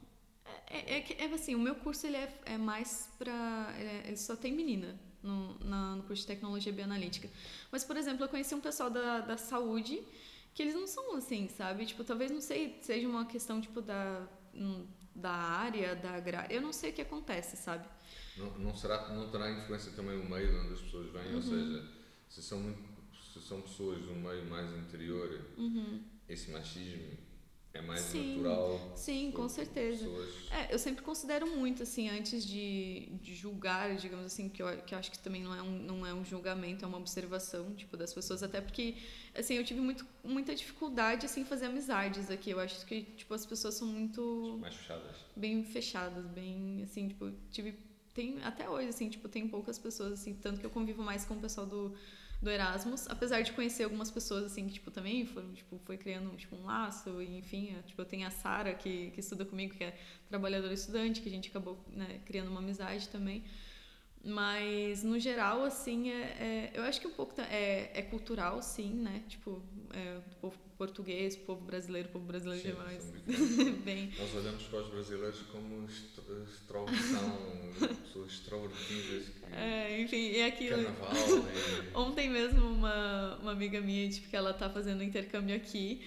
É, é, é, assim, o meu curso ele é, é mais para é, ele só tem menina no, na, no curso de tecnologia bioanalítica. Mas, por exemplo, eu conheci um pessoal da, da saúde que eles não são assim, sabe? Tipo, talvez, não sei, seja uma questão, tipo, da... Hum, da área, da agrária. Eu não sei o que acontece, sabe? Não, não, será, não terá influência também o meio onde as pessoas vêm? Uhum. Ou seja, se são, muito, se são pessoas do meio mais interior, uhum. esse machismo é mais sim, natural. Sim, com certeza. Pessoas... É, eu sempre considero muito, assim, antes de, de julgar, digamos assim, que eu, que eu acho que também não é, um, não é um julgamento, é uma observação, tipo, das pessoas. Até porque, assim, eu tive muito, muita dificuldade, assim, em fazer amizades aqui. Eu acho que, tipo, as pessoas são muito... Mais fechadas. Bem fechadas, bem, assim, tipo, tive... Tem, até hoje, assim, tipo, tem poucas pessoas, assim, tanto que eu convivo mais com o pessoal do do Erasmus, apesar de conhecer algumas pessoas assim que tipo também foram, tipo, foi criando tipo um laço, e, enfim, é, tipo eu tenho a Sara que, que estuda comigo, que é trabalhadora estudante, que a gente acabou né, criando uma amizade também. Mas, no geral, assim, é, é, eu acho que um pouco é, é cultural, sim, né? Tipo, é, o povo português, o povo brasileiro, o povo brasileiro sim, demais. [laughs] Bem... Nós olhamos para os brasileiros como extroversão, pessoas extrovertidas. Que... É, enfim, e aquilo. Carnaval. E... [laughs] Ontem mesmo, uma, uma amiga minha, tipo, que ela tá fazendo intercâmbio aqui.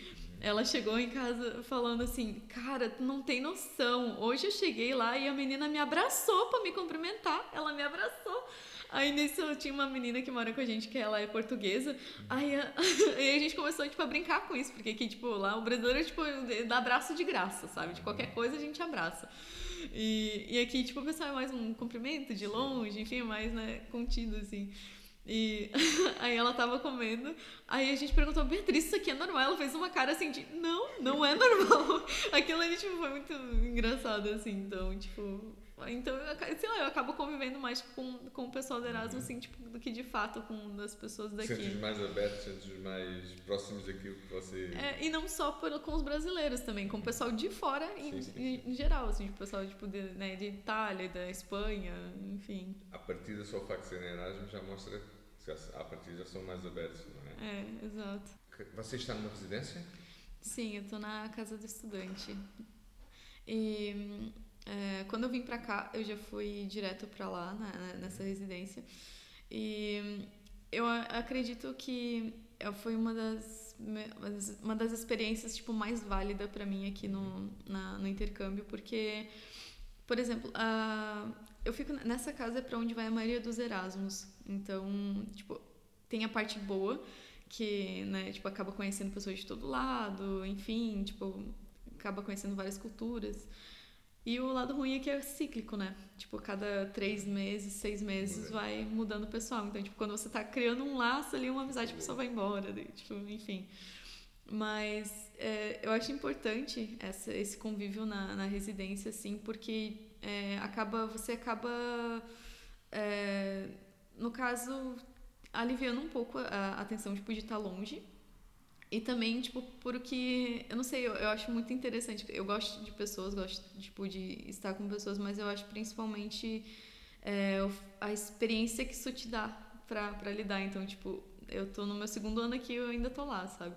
Ela chegou em casa falando assim: Cara, tu não tem noção. Hoje eu cheguei lá e a menina me abraçou para me cumprimentar. Ela me abraçou. Aí nisso tinha uma menina que mora com a gente que ela é portuguesa. Aí a, [laughs] aí a gente começou tipo, a brincar com isso, porque aqui, tipo, lá o brasileiro tipo, dá abraço de graça, sabe? De qualquer coisa a gente abraça. E, e aqui, tipo, o pessoal é mais um cumprimento de longe, enfim, mais né, contido, assim. E [laughs] aí ela tava comendo, aí a gente perguntou, Beatriz, isso aqui é normal? Ela fez uma cara assim de, não, não é normal. [laughs] Aquilo ali, tipo, foi muito engraçado, assim, então, tipo... Então, sei lá, eu acabo convivendo mais com, com o pessoal do Erasmus, assim, tipo, do que de fato com das pessoas daqui. Sentes mais abertos, sentes mais próximos daquilo que você... É, e não só por, com os brasileiros também, com o pessoal de fora sim, em, sim, sim. em, geral, assim, tipo, pessoal, tipo, de, né, de Itália, da Espanha, enfim. A partir da sua ser Erasmus já mostra a partir já são mais abertos, não é? É, exato. Você está numa residência? Sim, eu estou na casa do estudante. E é, quando eu vim para cá, eu já fui direto para lá, né, nessa residência. E eu acredito que foi uma das uma das experiências tipo mais válida para mim aqui no, na, no intercâmbio porque por exemplo a, eu fico nessa casa é para onde vai a maioria dos Erasmus então, tipo, tem a parte boa, que, né, tipo, acaba conhecendo pessoas de todo lado, enfim, tipo, acaba conhecendo várias culturas. E o lado ruim é que é cíclico, né? Tipo, cada três meses, seis meses vai mudando o pessoal. Então, tipo, quando você tá criando um laço ali, uma amizade, a pessoa vai embora, tipo, enfim. Mas é, eu acho importante essa, esse convívio na, na residência, assim, porque é, acaba, você acaba é, no caso, aliviando um pouco a atenção tipo, de estar longe. E também, tipo, porque, eu não sei, eu, eu acho muito interessante. Eu gosto de pessoas, gosto, tipo, de estar com pessoas, mas eu acho principalmente é, a experiência que isso te dá pra lidar. Então, tipo, eu tô no meu segundo ano aqui eu ainda tô lá, sabe?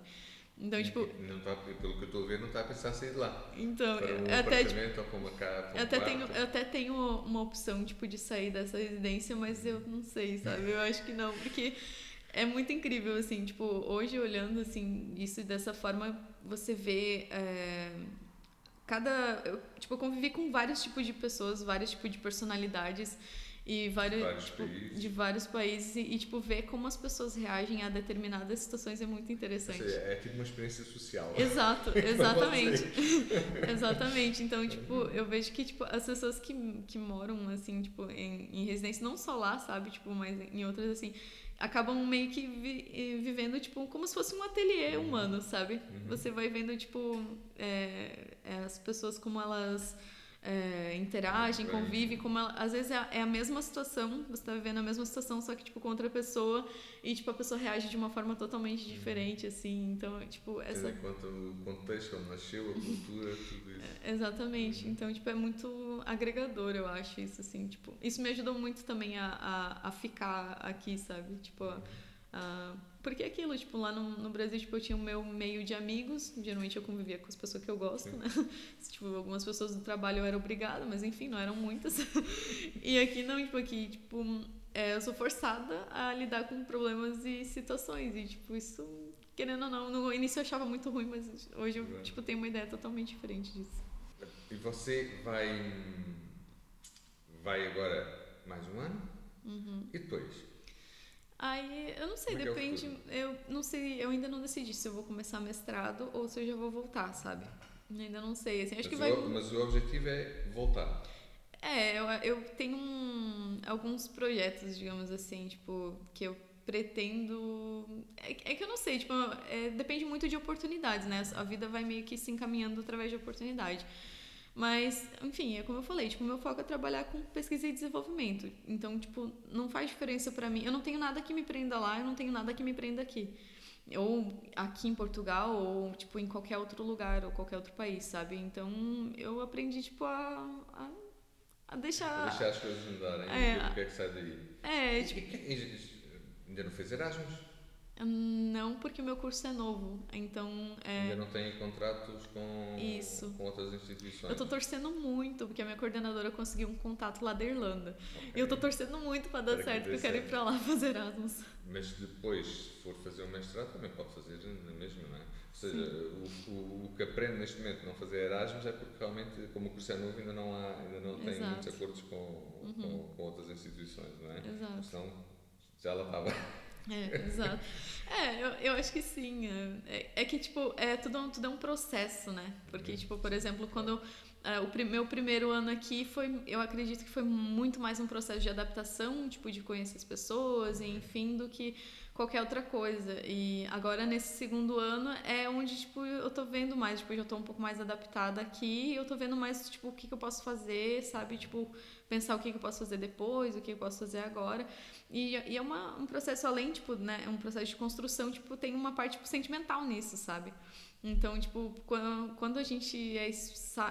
Então, tipo. Não tá, pelo que eu estou vendo, não está a pensar sair de lá. Então, até, tipo, uma eu, até tenho, eu até tenho uma opção, tipo, de sair dessa residência, mas eu não sei, sabe? Eu acho que não, porque é muito incrível, assim, tipo, hoje olhando, assim, isso dessa forma, você vê. É, cada. Eu, tipo, eu convivi com vários tipos de pessoas, vários tipos de personalidades e vários, vários tipo, de vários países e, e, tipo ver como as pessoas reagem a determinadas situações é muito interessante. Seja, é tipo uma experiência social. Exato, [laughs] exatamente. [laughs] exatamente. Então, tipo, eu vejo que tipo as pessoas que, que moram assim, tipo, em, em residência não só lá, sabe, tipo, mas em outras assim, acabam meio que vi, vivendo tipo como se fosse um ateliê uhum. humano, sabe? Uhum. Você vai vendo tipo é, as pessoas como elas é, interagem, convivem, como ela, às vezes é a, é a, mesma situação, você está vivendo a mesma situação, só que tipo com outra pessoa e tipo a pessoa reage de uma forma totalmente uhum. diferente, assim, então tipo essa. Quanto o contexto, como nasceu, a cultura, tudo isso. É, exatamente, uhum. então tipo é muito agregador, eu acho isso assim, tipo isso me ajudou muito também a, a, a ficar aqui, sabe, tipo. Uhum. A, porque é aquilo, tipo, lá no, no Brasil, tipo, eu tinha o meu meio de amigos. Geralmente eu convivia com as pessoas que eu gosto, né? [laughs] tipo, algumas pessoas do trabalho eu era obrigada, mas enfim, não eram muitas. [laughs] e aqui não, tipo, aqui, tipo, é, eu sou forçada a lidar com problemas e situações. E, tipo, isso, querendo ou não, no início eu achava muito ruim, mas hoje eu, tipo, tenho uma ideia totalmente diferente disso. E você vai. Vai agora mais um ano? Uhum. E depois? Aí, eu não sei, Como é é depende. É eu não sei, eu ainda não decidi se eu vou começar mestrado ou se eu já vou voltar, sabe? Ainda não sei. Assim, acho mas que vai. O, mas o objetivo é voltar. É, eu, eu tenho um, alguns projetos, digamos assim, tipo, que eu pretendo. É, é que eu não sei, tipo, é, depende muito de oportunidades, né? A vida vai meio que se encaminhando através de oportunidade. Mas, enfim, é como eu falei, tipo, meu foco é trabalhar com pesquisa e desenvolvimento. Então, tipo, não faz diferença para mim. Eu não tenho nada que me prenda lá, eu não tenho nada que me prenda aqui. Ou aqui em Portugal, ou, tipo, em qualquer outro lugar, ou qualquer outro país, sabe? Então, eu aprendi, tipo, a, a, a deixar... A deixar as coisas mudarem. É, o que é que sai daí? É, tipo... Ainda não fez Erasmus? Não, porque o meu curso é novo, então... É... Ainda não tem contratos com, Isso. com outras instituições? Eu tô torcendo muito, porque a minha coordenadora conseguiu um contato lá da Irlanda. Okay. E eu tô torcendo muito para dar para certo, porque eu quero ir para lá fazer Erasmus. Mas depois, se for fazer o mestrado, também pode fazer na mesma, não é? Ou seja, o, o, o, que aprende neste momento não fazer Erasmus é porque realmente, como o curso é novo, ainda não, há, ainda não tem Exato. muitos acordos com, uhum. com, com, outras instituições, não é? Exato. Senão, já lá estava. É, exato. É, eu, eu acho que sim. É, é, é que, tipo, é tudo, tudo é um processo, né? Porque, tipo, por exemplo, quando é, o meu primeiro ano aqui foi, eu acredito que foi muito mais um processo de adaptação, tipo, de conhecer as pessoas, enfim, do que qualquer outra coisa. E agora nesse segundo ano é onde tipo eu tô vendo mais, tipo, eu já tô um pouco mais adaptada aqui, eu tô vendo mais tipo o que, que eu posso fazer, sabe? Tipo, pensar o que, que eu posso fazer depois, o que eu posso fazer agora. E, e é uma, um processo além, tipo, né, é um processo de construção, tipo, tem uma parte tipo, sentimental nisso, sabe? Então, tipo, quando, quando a gente é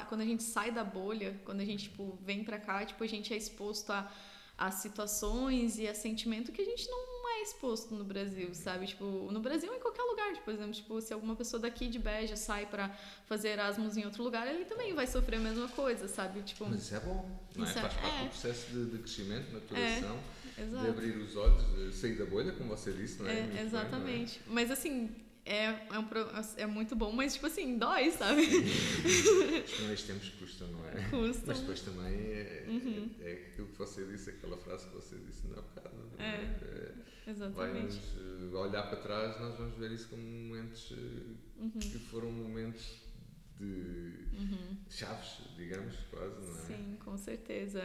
quando a gente sai da bolha, quando a gente tipo vem para cá, tipo, a gente é exposto a a situações e a sentimento que a gente não é exposto no Brasil, sabe? Tipo, no Brasil ou em qualquer lugar, tipo, por exemplo, tipo, se alguma pessoa daqui de Beja sai para fazer Erasmus em outro lugar, ele também vai sofrer a mesma coisa, sabe? Tipo, Mas isso é bom, não é? Faz parte é. do processo de, de crescimento, maturação, é, de abrir os olhos, de sair da bolha, como você disse, não é? é exatamente. Bem, não é? Mas assim, é, é, um, é muito bom, mas tipo assim, dói, sabe? [laughs] Os primeiros tempos custam, não é? Custam. Mas depois também é, uhum. é, é, aquilo que você disse, aquela frase que você disse no bocado. É, é, exatamente. Vai-nos uh, olhar para trás, nós vamos ver isso como momentos uh, uhum. que foram momentos de uhum. chaves, digamos, quase, não é? Sim, com certeza.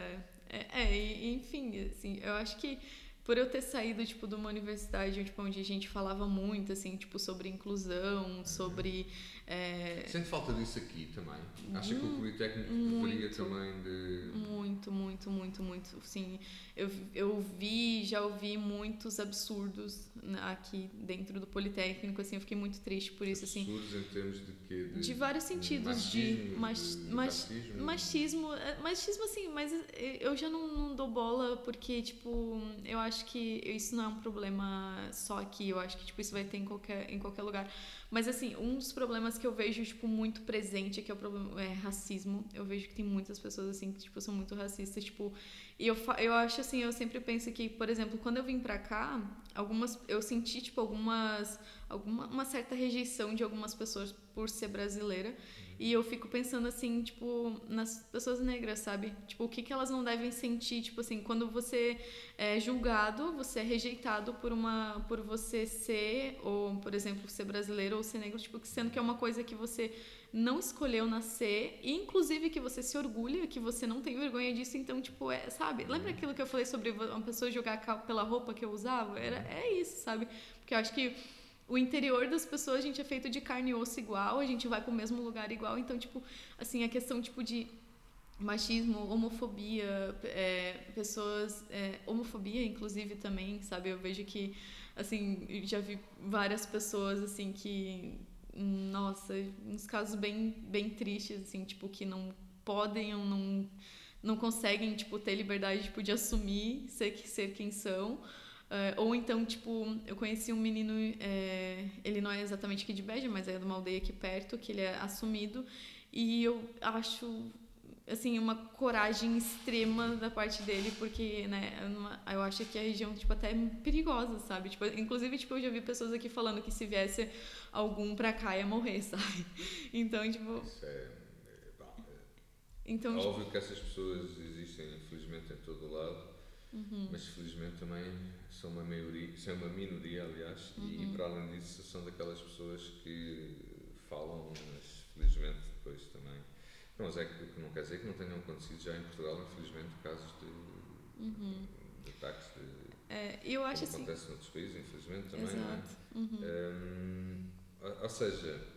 É, é, enfim, assim, eu acho que por eu ter saído tipo de uma universidade tipo, onde a gente falava muito assim tipo sobre inclusão sobre é... Sente falta disso aqui também? Acha que o Politécnico deveria também de. Muito, muito, muito, muito. Sim, eu, eu vi, já ouvi muitos absurdos aqui dentro do Politécnico, assim, eu fiquei muito triste por isso. Assim. Absurdos em termos de quê? De, de vários sentidos. Machismo, de, mach, de mach, machismo. Machismo, é, machismo, assim, mas eu já não, não dou bola porque, tipo, eu acho que isso não é um problema só aqui, eu acho que, tipo, isso vai ter em qualquer, em qualquer lugar. Mas, assim, um dos problemas que eu vejo, tipo, muito presente, que é o problema, é racismo. Eu vejo que tem muitas pessoas, assim, que, tipo, são muito racistas, tipo... E eu, eu acho, assim, eu sempre penso que, por exemplo, quando eu vim pra cá, algumas... Eu senti, tipo, algumas... Alguma, uma certa rejeição de algumas pessoas por ser brasileira. E eu fico pensando assim, tipo, nas pessoas negras, sabe? Tipo, o que, que elas não devem sentir, tipo assim, quando você é julgado, você é rejeitado por uma por você ser ou, por exemplo, ser brasileiro ou ser negro, tipo, sendo que é uma coisa que você não escolheu nascer, e inclusive que você se orgulha, que você não tem vergonha disso, então, tipo, é, sabe? Lembra uhum. aquilo que eu falei sobre uma pessoa julgar pela roupa que eu usava? Era, é isso, sabe? Porque eu acho que o interior das pessoas a gente é feito de carne e osso igual, a gente vai para o mesmo lugar igual, então tipo, assim, a questão tipo de machismo, homofobia, é, pessoas, é, homofobia inclusive também, sabe? Eu vejo que, assim, já vi várias pessoas assim que, nossa, uns casos bem, bem tristes, assim, tipo que não podem ou não não conseguem tipo ter liberdade tipo de assumir ser ser quem são Uh, ou então, tipo, eu conheci um menino, é, ele não é exatamente aqui de Beja, mas é de uma aldeia aqui perto, que ele é assumido, e eu acho, assim, uma coragem extrema da parte dele, porque, né, eu acho que a região, tipo, até é perigosa, sabe? Tipo, inclusive, tipo, eu já vi pessoas aqui falando que se viesse algum pra cá ia morrer, [laughs] sabe? Então, tipo... Isso é... é, é então, é tipo... óbvio que essas pessoas existem, infelizmente, em todo lado, Uhum. Mas felizmente também são uma maioria, são uma minoria, aliás, uhum. e, para além disso são daquelas pessoas que falam, mas felizmente depois também. Não, mas é que, não quer dizer que não tenham acontecido já em Portugal, infelizmente, casos de, uhum. de, ataques de. É, eu acho como assim. acontece noutros países, infelizmente também. Exato. Não é? Uhum. Um, ou, ou seja,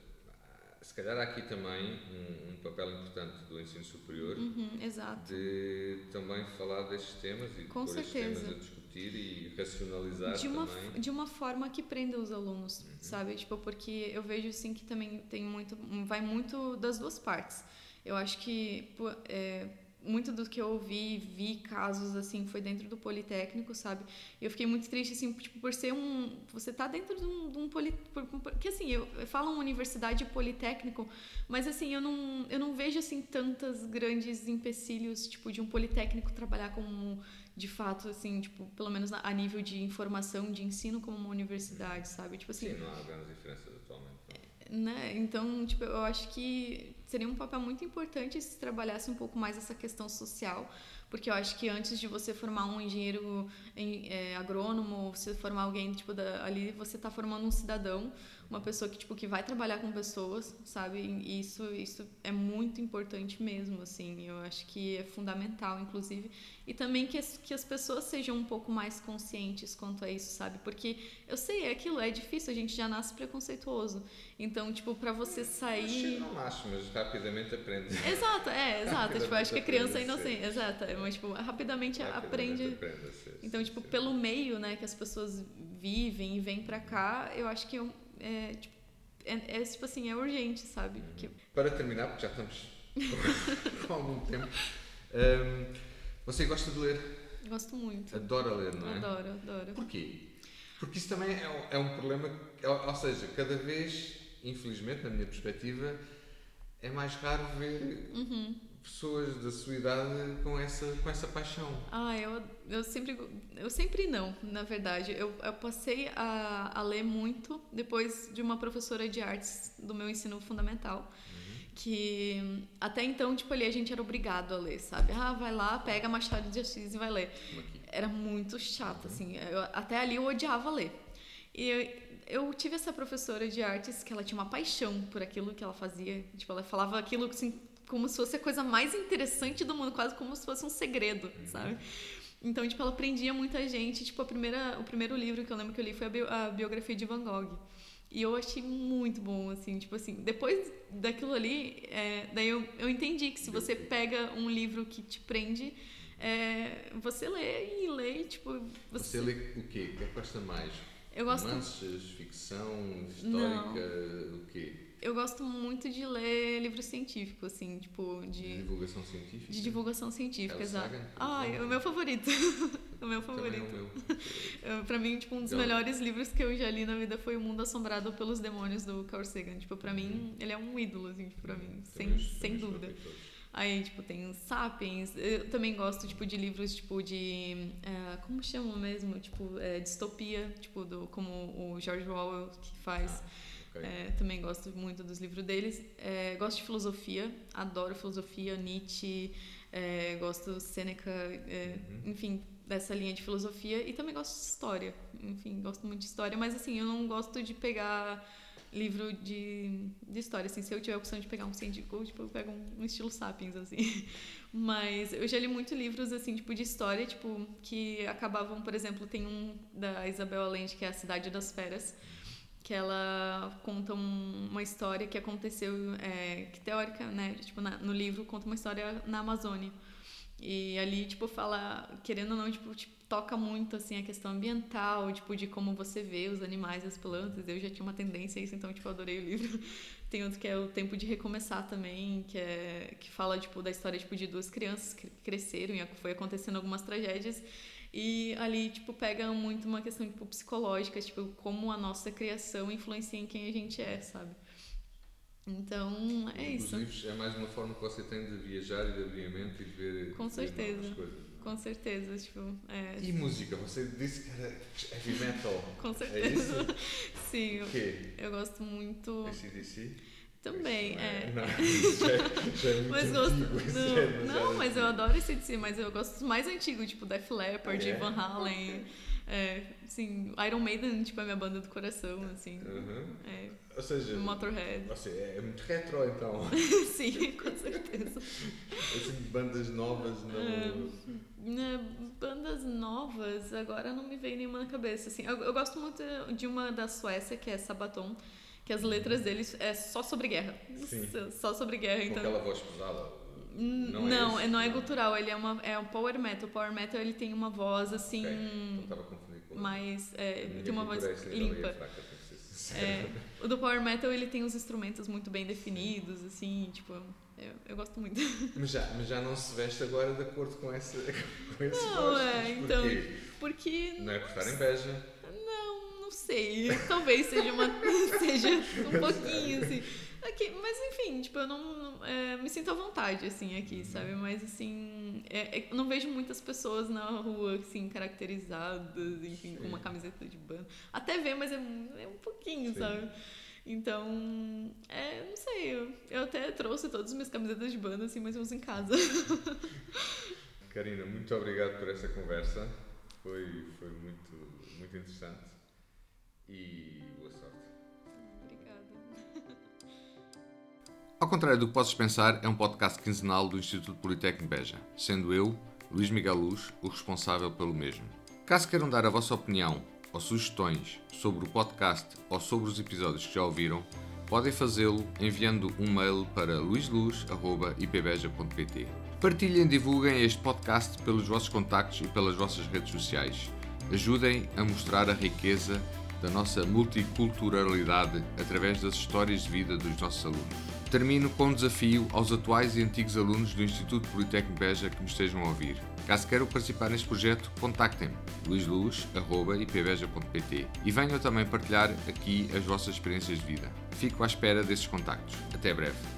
se calhar há aqui também um, um papel importante do ensino superior Uhum, exato. de também falar destes temas e Com pôr estes certeza. temas a discutir e racionalizar de uma, também. de uma forma que prenda os alunos, sabe? Tipo, porque eu vejo assim que também tem muito, vai muito das duas partes. Eu acho que é, muito do que eu ouvi, vi casos assim, foi dentro do Politécnico, sabe? E eu fiquei muito triste assim, tipo, por ser um, você tá dentro de um, de um poli, que assim, eu, eu falo uma universidade Politécnico, mas assim, eu não, eu não vejo assim tantas grandes empecilhos, tipo, de um Politécnico trabalhar como de fato, assim, tipo, pelo menos a nível de informação, de ensino como uma universidade, sabe? Tipo assim, Sim, não há grandes diferenças atualmente. não. né? Então, tipo, eu acho que seria um papel muito importante se trabalhasse um pouco mais essa questão social, porque eu acho que antes de você formar um engenheiro é, agrônomo, você formar alguém tipo da, ali, você está formando um cidadão, uma pessoa que tipo que vai trabalhar com pessoas, sabe? E isso isso é muito importante mesmo, assim. Eu acho que é fundamental, inclusive, e também que as, que as pessoas sejam um pouco mais conscientes quanto a isso, sabe? Porque eu sei, é aquilo, é difícil, a gente já nasce preconceituoso. Então, tipo, para você sair. não acho, mas rapidamente aprende. Exato, é, [laughs] exato. Tipo, acho que a criança é inocente, exato. é, Mas, tipo, rapidamente Rapidamente aprende. aprende Então, tipo, pelo meio, né, que as pessoas vivem e vêm pra cá, eu acho que é, um- é, tipo, é, é, tipo assim, é urgente, sabe? Que- Para terminar, porque já estamos com [laughs] algum tempo, hum, você gosta de ler? gosto muito. Adora ler, não é? Adoro, adoro. Porquê? Porque isso também é, um- é um problema, ou, ou seja, cada vez, infelizmente, na minha perspectiva, é mais raro ver Uhum. Pessoas da sua idade com essa, com essa paixão. Ah, eu, eu sempre. Eu sempre não, na verdade. Eu, eu passei a, a ler muito depois de uma professora de artes do meu ensino fundamental. Que hum, até então, tipo, ali a gente era obrigado a ler, sabe? Ah, vai lá, pega Machado de Assis e vai ler. Era muito chato, assim. Eu- até ali eu odiava ler. E eu, eu tive essa professora de artes que ela tinha uma paixão por aquilo que ela fazia. Tipo, ela falava aquilo assim, como se fosse a coisa mais interessante do mundo, quase como se fosse um segredo, sabe? Então, tipo, ela prendia muita gente. Tipo, a primeira, o primeiro livro que eu lembro que eu li foi a, bio- a biografia de Van Gogh. E eu achei muito bom, assim, tipo assim, depois daquilo ali, é, daí eu, eu entendi que se você pega um livro que te prende, é, você lê e lê, tipo, Você lê o quê? O que é gosta mais? eu gosto, Romances, ficção, histórica, o quê? Eu gosto muito de ler livro científico, assim, tipo, De de, divulgação científica? de divulgação científica, Carl exato. Ah, é o meu favorito. [laughs] o meu Também é favorito. o meu. [laughs] Eu- Pra mim, tipo, um dos melhores livros que eu já li na vida foi O Mundo Assombrado pelos Demônios, do Carl Sagan. Tipo, pra mim, ele é um ídolo, assim, tipo, pra mim, sem, Também- sem também dúvida. Aí, tipo, tem Sapiens. Eu também gosto, tipo, de livros, tipo, de... eh, como chama mesmo? Tipo, eh, distopia, tipo, do, como o George Orwell que faz. Ok. É, também gosto muito dos livros deles. É, gosto de filosofia, adoro filosofia, Nietzsche, é, gosto Sêneca, é, Uhum. enfim, dessa linha de filosofia. E também gosto de história, enfim, gosto muito de história. Mas, assim, eu não gosto de pegar livro de, de história, assim. Se eu tiver a opção de pegar um científico, tipo, eu pego um, um estilo Sapiens, assim. [laughs] Mas eu já li muito livros, assim, tipo, de história, tipo, que acabavam, por exemplo, tem um da Isabel Allende, que é A Cidade das Feras, que ela conta um- uma história que aconteceu, é, que teórica, né, tipo, na- no livro conta uma história na Amazônia. E ali, tipo, fala, querendo ou não, tipo, te toca muito, assim, a questão ambiental, tipo, de como você vê os animais as plantas. Eu já tinha uma tendência a isso, então, tipo, adorei o livro. [laughs] Tem outro que é O Tempo de Recomeçar também, que, é, que fala, tipo, da história, tipo, de duas crianças que cresceram e foi acontecendo algumas tragédias. E ali, tipo, pega muito uma questão, tipo, psicológica, tipo, como a nossa criação influencia em quem a gente é, sabe? Então, é Os isso. livros é mais uma forma que você tem de viajar e de abrir a mente e de ver, Com certeza. coisas. Com certeza, tipo, é... E música? Você disse que era heavy metal. Com É certeza. isso? [laughs] Sim, eu, O quê? eu gosto muito ACDC? Também, [laughs] Isso é. Não, isso é- é muito Mas gosto. antigo. Não, é mas eu adoro esse DC, mas eu gosto dos mais antigos, tipo Def Leppard, é? Van Halen. É, assim, Iron Maiden, tipo, é minha banda do coração, assim. Uhum. É, Ou seja, Motorhead. você é muito retro então. [laughs] Sim, com certeza. Assim, bandas novas não. Né, bandas novas, agora não me veio nenhuma na cabeça. Assim, eu, eu gosto muito de uma da Suécia, que é Sabaton, que as letras deles é só sobre guerra. Sim. Só sobre guerra, Com então. aquela voz pesada. Não, Não é esse? não é gutural, ele é uma é um power metal. O power metal ele tem uma voz assim Ok, então com mais é, tem uma voz esse aí limpa. É fraca. [laughs] É, o do Power Metal ele tem os instrumentos muito bem definidos, assim, tipo, eu, eu gosto muito. [laughs] Mas, já, mas já não se veste agora de acordo com, essa, [laughs] com esses Não, gostos. é, então-? Porque, Não é por estar em beja. Não, sei, talvez seja uma, [laughs] seja um pouquinho, assim. Aqui, mas enfim, tipo, eu não, não- é, me sinto à vontade, assim, aqui, sabe? Mas, assim, é, é- eu não vejo muitas pessoas na rua, assim, caracterizadas, enfim, com uma Sim. camiseta de banda. Até ver, mas é, é um pouquinho, Sim. sabe? Então, é, não sei, eu, eu até trouxe todas as minhas camisetas de banda, assim, mas eu uso em casa. Karina, muito obrigado por essa conversa. Foi, foi muito, muito interessante. E boa sorte. Obrigada. Ao contrário do que possas pensar, é um podcast quinzenal do Instituto Politécnico Beja, sendo eu, Luís Miguel Luz, o responsável pelo mesmo. Caso queiram dar a vossa opinião ou sugestões sobre o podcast ou sobre os episódios que já ouviram, podem fazê-lo enviando um mail para luisluz.ipbeja.pt. Partilhem e divulguem este podcast pelos vossos contactos e pelas vossas redes sociais. Ajudem a mostrar a riqueza da nossa multiculturalidade através das histórias de vida dos nossos alunos. Termino com um desafio aos atuais e antigos alunos do Instituto Politécnico Beja que me estejam a ouvir. Caso queiram participar neste projeto, contactem-me luisluz.ipbeja.pt e venham também partilhar aqui as vossas experiências de vida. Fico à espera desses contactos. Até breve.